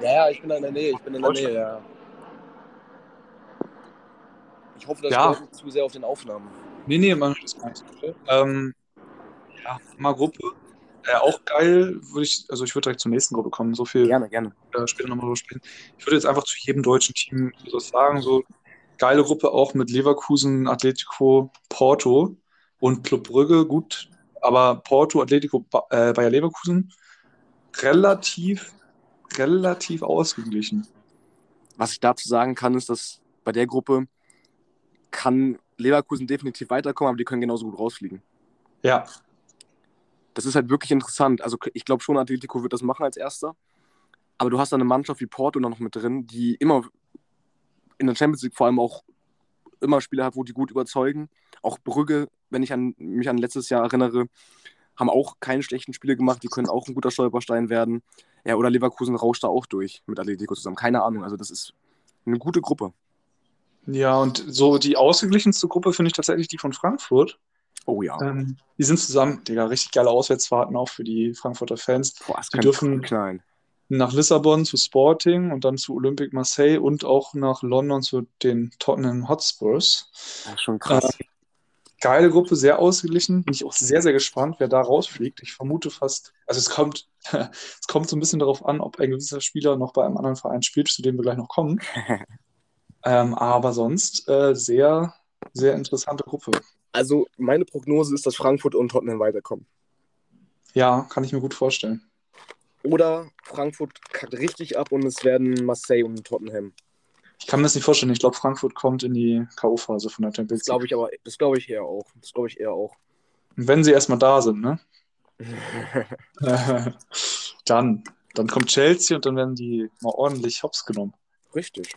Ja, ja, ich bin in der Nähe. Ich bin in der. Nähe, ja. Ich hoffe, das Ja. nicht zu sehr auf den Aufnahmen. Nee, nee, man das gar nicht. Ähm, ja, mal Gruppe. Äh, auch geil, würde ich, also ich würde direkt zur nächsten Gruppe kommen, so viel Gerne, gerne. äh, später nochmal drüber sprechen. Ich würde jetzt einfach zu jedem deutschen Team so sagen, so geile Gruppe auch mit Leverkusen, Atletico, Porto und Club Brügge. Gut, aber Porto, Atletico, äh, Bayer Leverkusen relativ, relativ ausgeglichen. Was ich dazu sagen kann, ist, dass bei der Gruppe kann Leverkusen definitiv weiterkommen, aber die können genauso gut rausfliegen. Ja. Das ist halt wirklich interessant. Also ich glaube schon, Atletico wird das machen als erster. Aber du hast da eine Mannschaft wie Porto noch mit drin, die immer in der Champions League vor allem auch immer Spieler hat, wo die gut überzeugen. Auch Brügge, wenn ich an, mich an letztes Jahr erinnere, haben auch keine schlechten Spiele gemacht. Die können auch ein guter Stolperstein werden. Ja, oder Leverkusen rauscht da auch durch mit Atletico zusammen. Keine Ahnung. Also das ist eine gute Gruppe. Ja, und so die ausgeglichenste Gruppe finde ich tatsächlich die von Frankfurt. Oh ja. Ähm, die sind zusammen, Digga, richtig geile Auswärtsfahrten auch für die Frankfurter Fans. Boah, die dürfen knallen. Nach Lissabon zu Sporting und dann zu Olympique Marseille und auch nach London zu den Tottenham Hotspurs. Ist schon krass. Äh, geile Gruppe, sehr ausgeglichen. Bin ich auch sehr, sehr gespannt, wer da rausfliegt. Ich vermute fast, also es kommt, es kommt so ein bisschen darauf an, ob ein gewisser Spieler noch bei einem anderen Verein spielt, zu dem wir gleich noch kommen. ähm, aber sonst äh, sehr, sehr interessante Gruppe. Also meine Prognose ist, dass Frankfurt und Tottenham weiterkommen. Ja, kann ich mir gut vorstellen. Oder Frankfurt kackt richtig ab und es werden Marseille und Tottenham. Ich kann mir das nicht vorstellen. Ich glaube, Frankfurt kommt in die K.O.-Phase von der Champions Das glaube ich aber, das glaube ich eher auch. Das glaube ich eher auch. Und wenn sie erstmal da sind, ne? dann, dann kommt Chelsea und dann werden die mal ordentlich hops genommen. Richtig.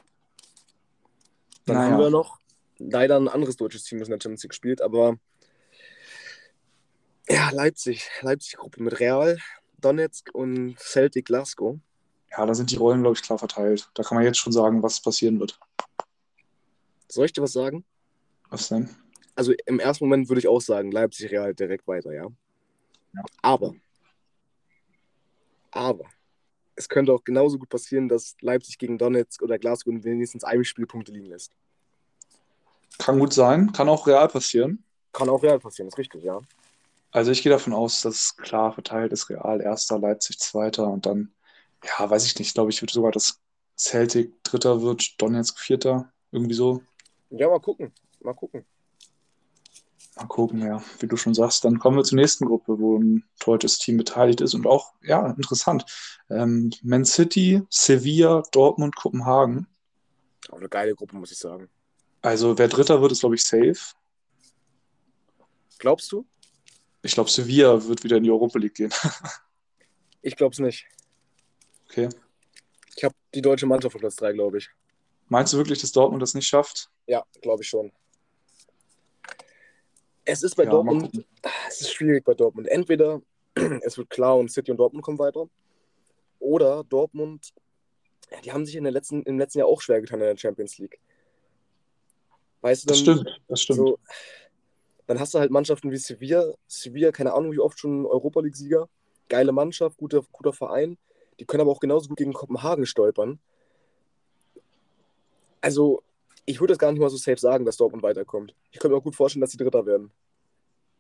Dann Naja. haben wir noch leider ein anderes deutsches Team, das in der Champions League gespielt, aber ja, Leipzig. Leipzig-Gruppe mit Real, Donetsk und Celtic Glasgow. Ja, da sind die Rollen, glaube ich, klar verteilt. Da kann man jetzt schon sagen, was passieren wird. Soll ich dir was sagen? Was denn? Also im ersten Moment würde ich auch sagen, Leipzig Real direkt weiter, ja. Ja. Aber, aber, es könnte auch genauso gut passieren, dass Leipzig gegen Donetsk oder Glasgow wenigstens einem Spiel Punkte liegen lässt. Kann gut sein, kann auch real passieren. Kann auch Real passieren, ist richtig, ja. Also ich gehe davon aus, dass es klar verteilt ist. Real erster, Leipzig zweiter und dann, ja, weiß ich nicht, glaube ich, wird sogar das Celtic dritter wird, Donetsk vierter, irgendwie so. Ja, mal gucken. Mal gucken. Mal gucken, ja, wie du schon sagst. Dann kommen wir zur nächsten Gruppe, wo ein deutsches Team beteiligt ist und auch, ja, interessant. Ähm, Man City, Sevilla, Dortmund, Kopenhagen. Auch eine geile Gruppe, muss ich sagen. Also wer Dritter wird, ist, glaube ich, safe. Glaubst du? Ich glaube, Sevilla wird wieder in die Europa League gehen. Ich glaube es nicht. Okay. Ich habe die deutsche Mannschaft auf Platz 3, glaube ich. Meinst du wirklich, dass Dortmund das nicht schafft? Ja, glaube ich schon. Es ist bei Ja, Dortmund, gucken. es ist schwierig bei Dortmund. Entweder es wird klar und City und Dortmund kommen weiter. Oder Dortmund, ja, die haben sich in der letzten, im letzten Jahr auch schwer getan in der Champions League. Weißt du, Das dann, stimmt, das stimmt. So, dann hast du halt Mannschaften wie Sevilla. Sevilla, keine Ahnung, wie oft schon Europa League-Sieger. Geile Mannschaft, guter, guter Verein. Die können aber auch genauso gut gegen Kopenhagen stolpern. Also, ich würde das gar nicht mal so safe sagen, dass Dortmund weiterkommt. Ich könnte mir auch gut vorstellen, dass sie Dritter werden.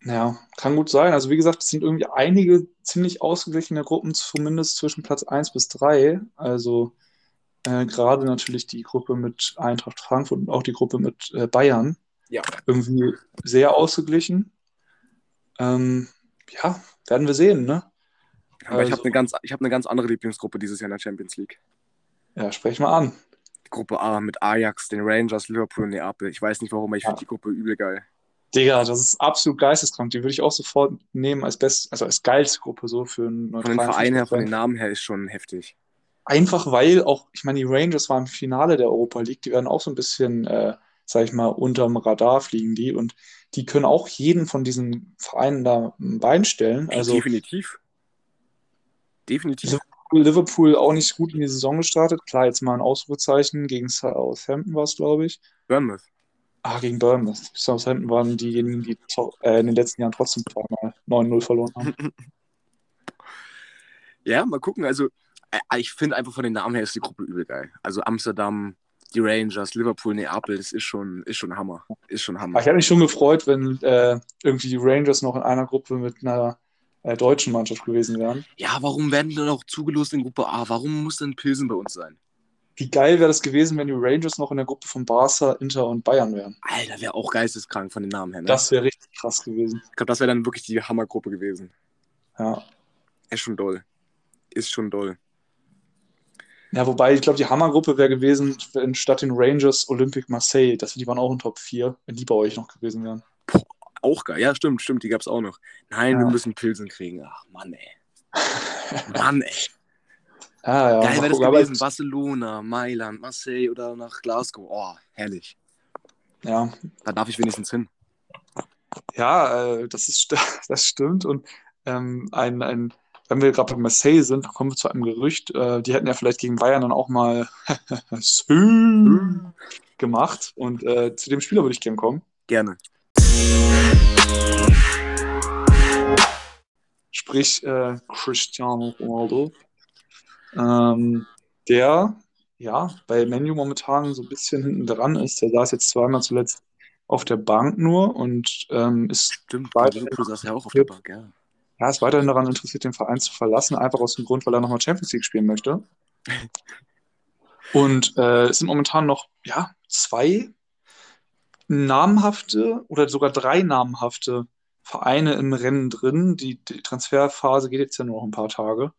Ja, kann gut sein. Also wie gesagt, es sind irgendwie einige ziemlich ausgeglichene Gruppen, zumindest zwischen Platz 1 bis 3. Also äh, gerade natürlich die Gruppe mit Eintracht Frankfurt und auch die Gruppe mit äh, Bayern. Ja. Irgendwie sehr ausgeglichen. Ähm, ja, werden wir sehen, ne? Aber ich Also- habe eine ganz, ich hab eine ganz andere Lieblingsgruppe dieses Jahr in der Champions League. Ja, sprech mal an. Gruppe A mit Ajax, den Rangers, Liverpool und Neapel. Ich weiß nicht warum, aber ich Ja. finde die Gruppe übel geil. Digga, das ist absolut geisteskrank. Die würde ich auch sofort nehmen als best, also als geilste Gruppe so für einen Von den neutralen Vereinen her, von den. Namen her ist schon heftig. Einfach weil auch, ich meine, die Rangers waren im Finale der Europa League, die werden auch so ein bisschen, äh, sag ich mal, unterm Radar fliegen die und die können auch jeden von diesen Vereinen da ein Bein stellen. Also definitiv. Definitiv. Liverpool auch nicht gut in die Saison gestartet. Klar, jetzt mal ein Ausrufezeichen gegen Southampton war es, glaube ich. Bournemouth. Ah, gegen Bournemouth. Southampton waren diejenigen, die äh, in den letzten Jahren trotzdem zweimal 9-0 verloren haben. Ja, mal gucken. Also, äh, ich finde einfach von den Namen her ist die Gruppe übel geil. Also Amsterdam, die Rangers, Liverpool, Neapel, das ist schon, ist schon Hammer. Ist schon Hammer. ich hätte mich schon gefreut, wenn äh, irgendwie die Rangers noch in einer Gruppe mit einer äh, deutschen Mannschaft gewesen wären. Ja, warum werden die dann auch zugelost in Gruppe A? Warum muss denn Pilsen bei uns sein? Wie geil wäre das gewesen, wenn die Rangers noch in der Gruppe von Barca, Inter und Bayern wären? Alter, wäre auch geisteskrank von den Namen her. Ne? Das wäre richtig krass gewesen. ich glaube, das wäre dann wirklich die Hammergruppe gewesen. Ja. Ist schon doll. Ist schon doll. Ja, wobei ich glaube, die Hammergruppe wäre gewesen, wenn statt den Rangers Olympique Marseille, das, die waren auch in Top 4, wenn die bei euch noch gewesen wären. Auch geil. Ja, stimmt, stimmt. Die gab es auch noch. Nein, Ja. wir müssen Pilsen kriegen. Ach, Mann, ey. Mann, ey. Ah, ja, Geil wäre das gewesen. Barcelona, Mailand, Marseille oder nach Glasgow. Oh, herrlich. Ja, Da darf ich wenigstens hin. ja äh, das, ist, st- das stimmt. Und ähm, ein, ein, wenn wir gerade bei Marseille sind, kommen wir zu einem Gerücht. Äh, die hätten ja vielleicht gegen Bayern dann auch mal gemacht. Und äh, zu dem Spieler würde ich gern kommen. Gerne. Sprich äh, Cristiano Ronaldo. Ähm, der ja bei Menu momentan so ein bisschen hinten dran ist. Der saß jetzt zweimal zuletzt auf der Bank nur und ähm, ist Stimmt, Weiter- bei Liverpool saß ja auch auf der Bank, ja. Ja, ist weiterhin daran interessiert, den Verein zu verlassen, einfach aus dem Grund, weil er nochmal Champions League spielen möchte. Und äh, es sind momentan noch ja, zwei namhafte oder sogar drei namhafte Vereine im Rennen drin. Die, die Transferphase geht jetzt ja nur noch ein paar Tage.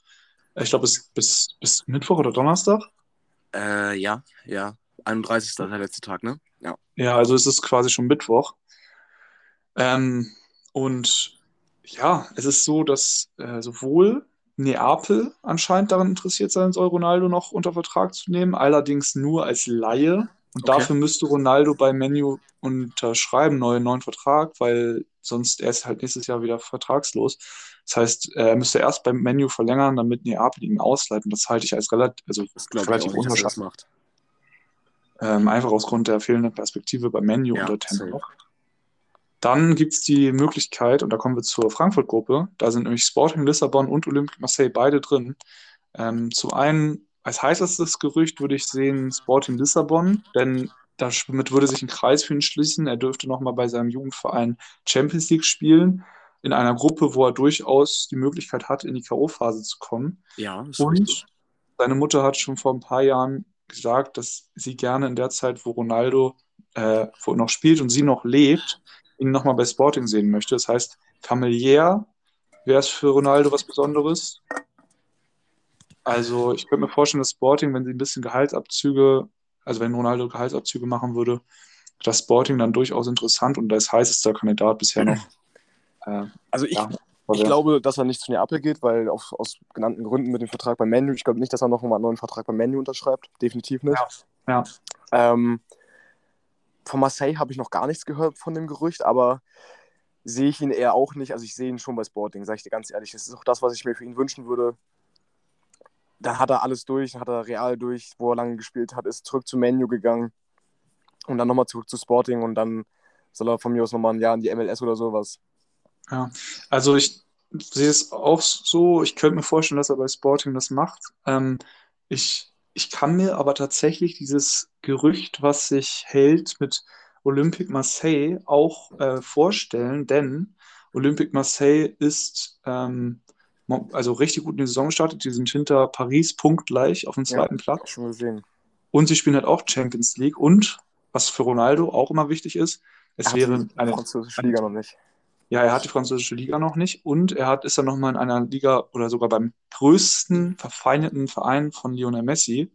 Ich glaube, bis, bis, bis Mittwoch oder Donnerstag. Äh, ja, ja. 31. ist der letzte Tag, ne? Ja. Ja, also es ist quasi schon Mittwoch. Ähm, und ja, es ist so, dass äh, sowohl Neapel anscheinend daran interessiert sein soll, Ronaldo noch unter Vertrag zu nehmen, allerdings nur als Laie. Und Okay. dafür müsste Ronaldo bei Menu unterschreiben, neuen, neuen Vertrag, weil sonst er ist halt nächstes Jahr wieder vertragslos. Das heißt, er müsste erst beim Menu verlängern, damit Neapel ihn ausleiht. Und das halte ich als relativ, also ich relativ das unwahrscheinlich. Ähm, einfach aus Grund der fehlenden Perspektive beim Menu Ja, unter Tempo. Dann gibt es die Möglichkeit, und da kommen wir zur Frankfurt-Gruppe, da sind nämlich Sporting Lissabon und Olympique Marseille beide drin. Ähm, zum einen, als heißestes Gerücht würde ich sehen Sporting Lissabon, denn damit würde sich ein Kreis für ihn schließen. Er dürfte nochmal bei seinem Jugendverein Champions League spielen, in einer Gruppe, wo er durchaus die Möglichkeit hat, in die K.O.-Phase zu kommen. Ja, ist Und richtig. seine Mutter hat schon vor ein paar Jahren gesagt, dass sie gerne in der Zeit, wo Ronaldo äh, wo noch spielt und sie noch lebt, ihn nochmal bei Sporting sehen möchte. Das heißt, familiär wäre es für Ronaldo was Besonderes. Also ich könnte mir vorstellen, dass Sporting, wenn sie ein bisschen Gehaltsabzüge, also wenn Ronaldo Gehaltsabzüge machen würde, das Sporting dann durchaus interessant und als heißester Kandidat bisher noch. Äh, Also ich, ja, ich glaube, dass er nicht zu Neapel geht, weil auf, aus genannten Gründen mit dem Vertrag beim Menu, ich glaube nicht, dass er noch einen neuen Vertrag beim Menu unterschreibt. Definitiv nicht. Ja. Ähm, von Marseille habe ich noch gar nichts gehört von dem Gerücht, aber sehe ich ihn eher auch nicht. Also ich sehe ihn schon bei Sporting, sage ich dir ganz ehrlich. Das ist auch das, was ich mir für ihn wünschen würde. Dann hat er alles durch, dann hat er Real durch, wo er lange gespielt hat, ist zurück zu Menu gegangen und dann nochmal zurück zu Sporting und dann soll er von mir aus nochmal ein Jahr in die MLS oder sowas. Ja, also ich sehe es auch so. Ich könnte mir vorstellen, dass er bei Sporting das macht. Ähm, ich, ich kann mir aber tatsächlich dieses Gerücht, was sich hält mit Olympique Marseille, auch äh, vorstellen, denn Olympique Marseille ist ähm, also richtig gut in die Saison gestartet. Die sind hinter Paris punktgleich auf dem Ja. zweiten Platz. Schon gesehen. Und sie spielen halt auch Champions League. Und was für Ronaldo auch immer wichtig ist, es wäre eine französische Liga noch nicht. Ja, er hat die französische Liga noch nicht und er hat, ist dann nochmal in einer Liga oder sogar beim größten verfeindeten Verein von Lionel Messi,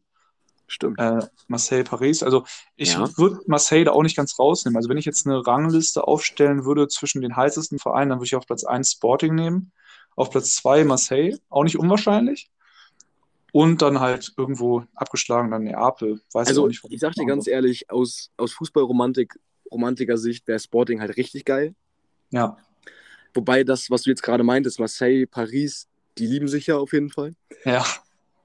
Stimmt. äh, Marseille Paris. Also ich Ja. würde Marseille da auch nicht ganz rausnehmen. Also wenn ich jetzt eine Rangliste aufstellen würde zwischen den heißesten Vereinen, dann würde ich auf Platz 1 Sporting nehmen, auf Platz 2 Marseille, auch nicht unwahrscheinlich. Und dann halt irgendwo abgeschlagen dann Neapel. Weiß Also, auch nicht, ich sag dir ganz ehrlich, aus, aus Fußballromantik, romantiker Sicht wäre Sporting halt richtig geil. Ja, Wobei das, was du jetzt gerade meintest, Marseille, Paris, die lieben sich ja auf jeden Fall. ja,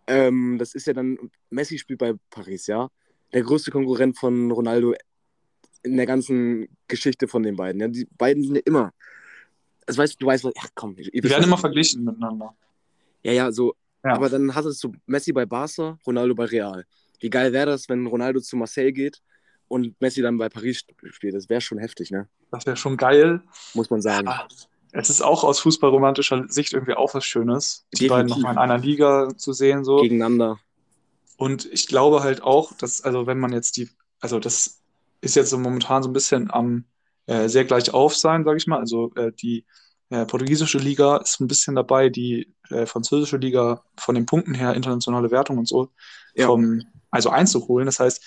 Ähm, das ist ja dann, Messi spielt bei Paris, ja. Der größte Konkurrent von Ronaldo in der ganzen Geschichte von den beiden. Ja. Die beiden sind ja immer. Also weißt, du weißt, ach komm, ihr die wisst, werden immer verglichen miteinander. Ja, ja, so. Ja. Aber dann hattest du Messi bei Barca, Ronaldo bei Real. Wie geil wäre das, wenn Ronaldo zu Marseille geht und Messi dann bei Paris spielt? Das wäre schon heftig, ne? Das wäre schon geil. Muss man sagen. Ah, Es ist auch aus fußballromantischer Sicht irgendwie auch was Schönes, die beiden Definitiv. nochmal in einer Liga zu sehen. So. Gegeneinander. Und ich glaube halt auch, dass, also wenn man jetzt die, also das ist jetzt so momentan so ein bisschen am äh, sehr gleich auf sein, sage ich mal. Also äh, die äh, portugiesische Liga ist ein bisschen dabei, die äh, französische Liga von den Punkten her, internationale Wertung und so, Ja. vom, also einzuholen. Das heißt,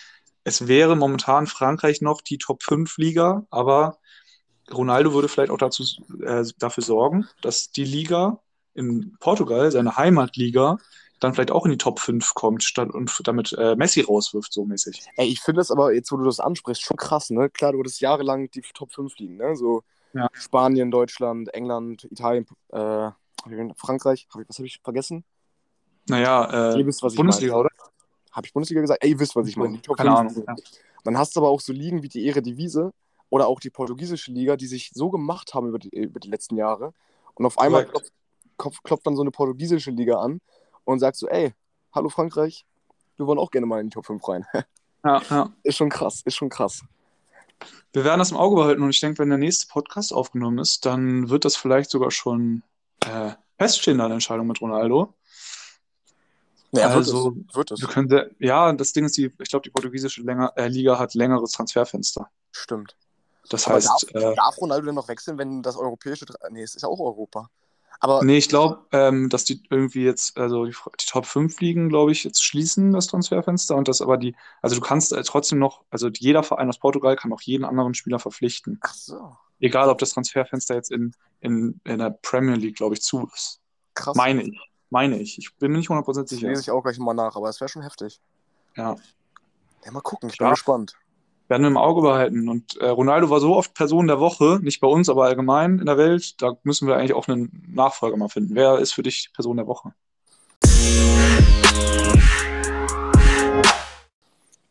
es wäre momentan Frankreich noch die Top 5 Liga, aber Ronaldo würde vielleicht auch dazu, äh, dafür sorgen, dass die Liga in Portugal, seine Heimatliga, dann vielleicht auch in die Top 5 kommt statt, und damit äh, Messi rauswirft, so mäßig. Ey, ich finde das aber, jetzt wo du das ansprichst, schon krass, ne? Klar, du hattest jahrelang die Top 5 liegen, ne? So Ja. Spanien, Deutschland, England, Italien, äh, Frankreich. Hab ich, was habe ich vergessen? Naja, äh, Bundesliga, oder? Habe ich Bundesliga gesagt? Ey, ihr wisst, was ich meine. Die Top Keine 5 Ahnung. Ja. Dann hast du aber auch so Ligen wie die Eredivisie oder auch die portugiesische Liga, die sich so gemacht haben über die, über die letzten Jahre. Und auf einmal klopft, klopft, klopft dann so eine portugiesische Liga an und sagt so, ey, hallo Frankreich, wir wollen auch gerne mal in die Top 5 rein. Ja, ja. ist schon krass, ist schon krass. Wir werden das im Auge behalten und ich denke, wenn der nächste Podcast aufgenommen ist, dann wird das vielleicht sogar schon äh, feststehen, eine Entscheidung mit Ronaldo. Ja, Also, wird es. Wird es. Können ja, das Ding ist, die, ich glaube, die portugiesische länger, äh, Liga hat längeres Transferfenster. Stimmt. Das Aber heißt, darf, äh, darf Ronaldo denn noch wechseln, wenn das europäische. Nee, es ist ja auch Europa. Aber nee, ich glaube, ähm, dass die irgendwie jetzt, also die, die Top 5 Ligen, glaube ich, jetzt schließen das Transferfenster und das aber die, also du kannst äh, trotzdem noch, also jeder Verein aus Portugal kann auch jeden anderen Spieler verpflichten. ach so, Egal, ob das Transferfenster jetzt in, in, in der Premier League, glaube ich, zu ist. krass. Meine ich. Meine ich. Ich bin mir nicht 100% das sicher. lese ich auch gleich mal nach, aber es wäre schon heftig. Ja. Ja, mal gucken, ich Ja. bin gespannt. Werden wir im Auge behalten. Und äh, Ronaldo war so oft Person der Woche, nicht bei uns, aber allgemein in der Welt. Da müssen wir eigentlich auch einen Nachfolger mal finden. Wer ist für dich Person der Woche?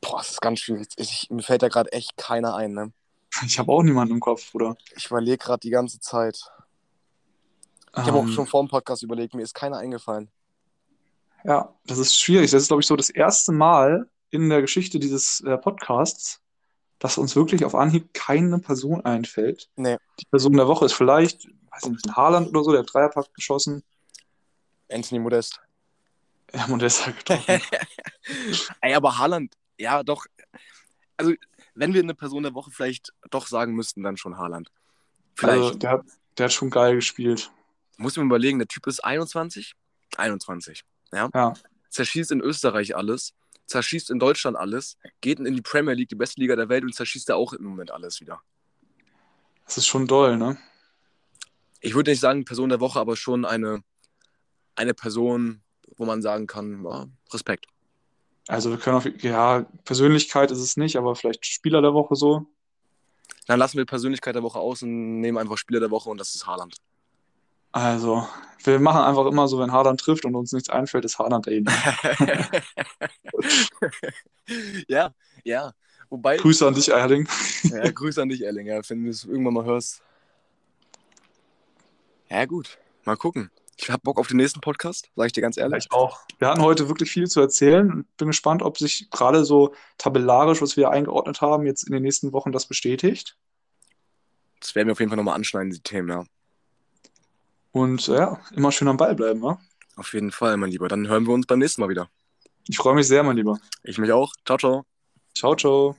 Boah, das ist ganz schwierig. Ich, mir fällt da gerade echt keiner ein, ne? Ich habe auch niemanden im Kopf, oder? Ich überlege gerade die ganze Zeit. Ich habe auch Ähm, schon vor dem Podcast überlegt, mir ist keiner eingefallen. Ja, das ist schwierig. Das ist, glaube ich, so das erste Mal in der Geschichte dieses äh, Podcasts, dass uns wirklich auf Anhieb keine Person einfällt. Nee. Die Person der Woche ist vielleicht, weiß ich nicht, ein Haaland oder so, der hat Dreierpack geschossen. Anthony Modest. Ja, Modest hat getroffen. Ey, aber Haaland, ja, doch. Also, wenn wir eine Person der Woche vielleicht doch sagen müssten, dann schon Haaland. Vielleicht. Also, der, hat- der hat schon geil gespielt. Muss man überlegen, der Typ ist 21? 21. Ja. Ja. Zerschießt in Österreich alles, zerschießt in Deutschland alles, geht in die Premier League, die beste Liga der Welt und zerschießt da auch im Moment alles wieder. Das ist schon doll, ne? Ich würde nicht sagen Person der Woche, aber schon eine, eine Person, wo man sagen kann, ja, Respekt. Also wir können auf, ja, Persönlichkeit ist es nicht, aber vielleicht Spieler der Woche so. Dann lassen wir Persönlichkeit der Woche aus und nehmen einfach Spieler der Woche und das ist Haaland. Also, wir machen einfach immer so, wenn Haaland trifft und uns nichts einfällt, ist Haaland derjenige. ja, ja. Wobei, Grüße an dich, Erling. ja, Grüße an dich, Erling, ja, wenn du es irgendwann mal hörst. Ja, gut. Mal gucken. Ich habe Bock auf den nächsten Podcast, sage ich dir ganz ehrlich. Ich auch. Wir hatten heute wirklich viel zu erzählen und bin gespannt, ob sich gerade so tabellarisch, was wir eingeordnet haben, jetzt in den nächsten Wochen das bestätigt. Das werden wir auf jeden Fall nochmal anschneiden, die Themen, ja. Und äh, ja, immer schön am Ball bleiben, wa? Auf jeden Fall, mein Lieber. Dann hören wir uns beim nächsten Mal wieder. Ich freue mich sehr, mein Lieber. Ich mich auch. Ciao, ciao. Ciao, ciao.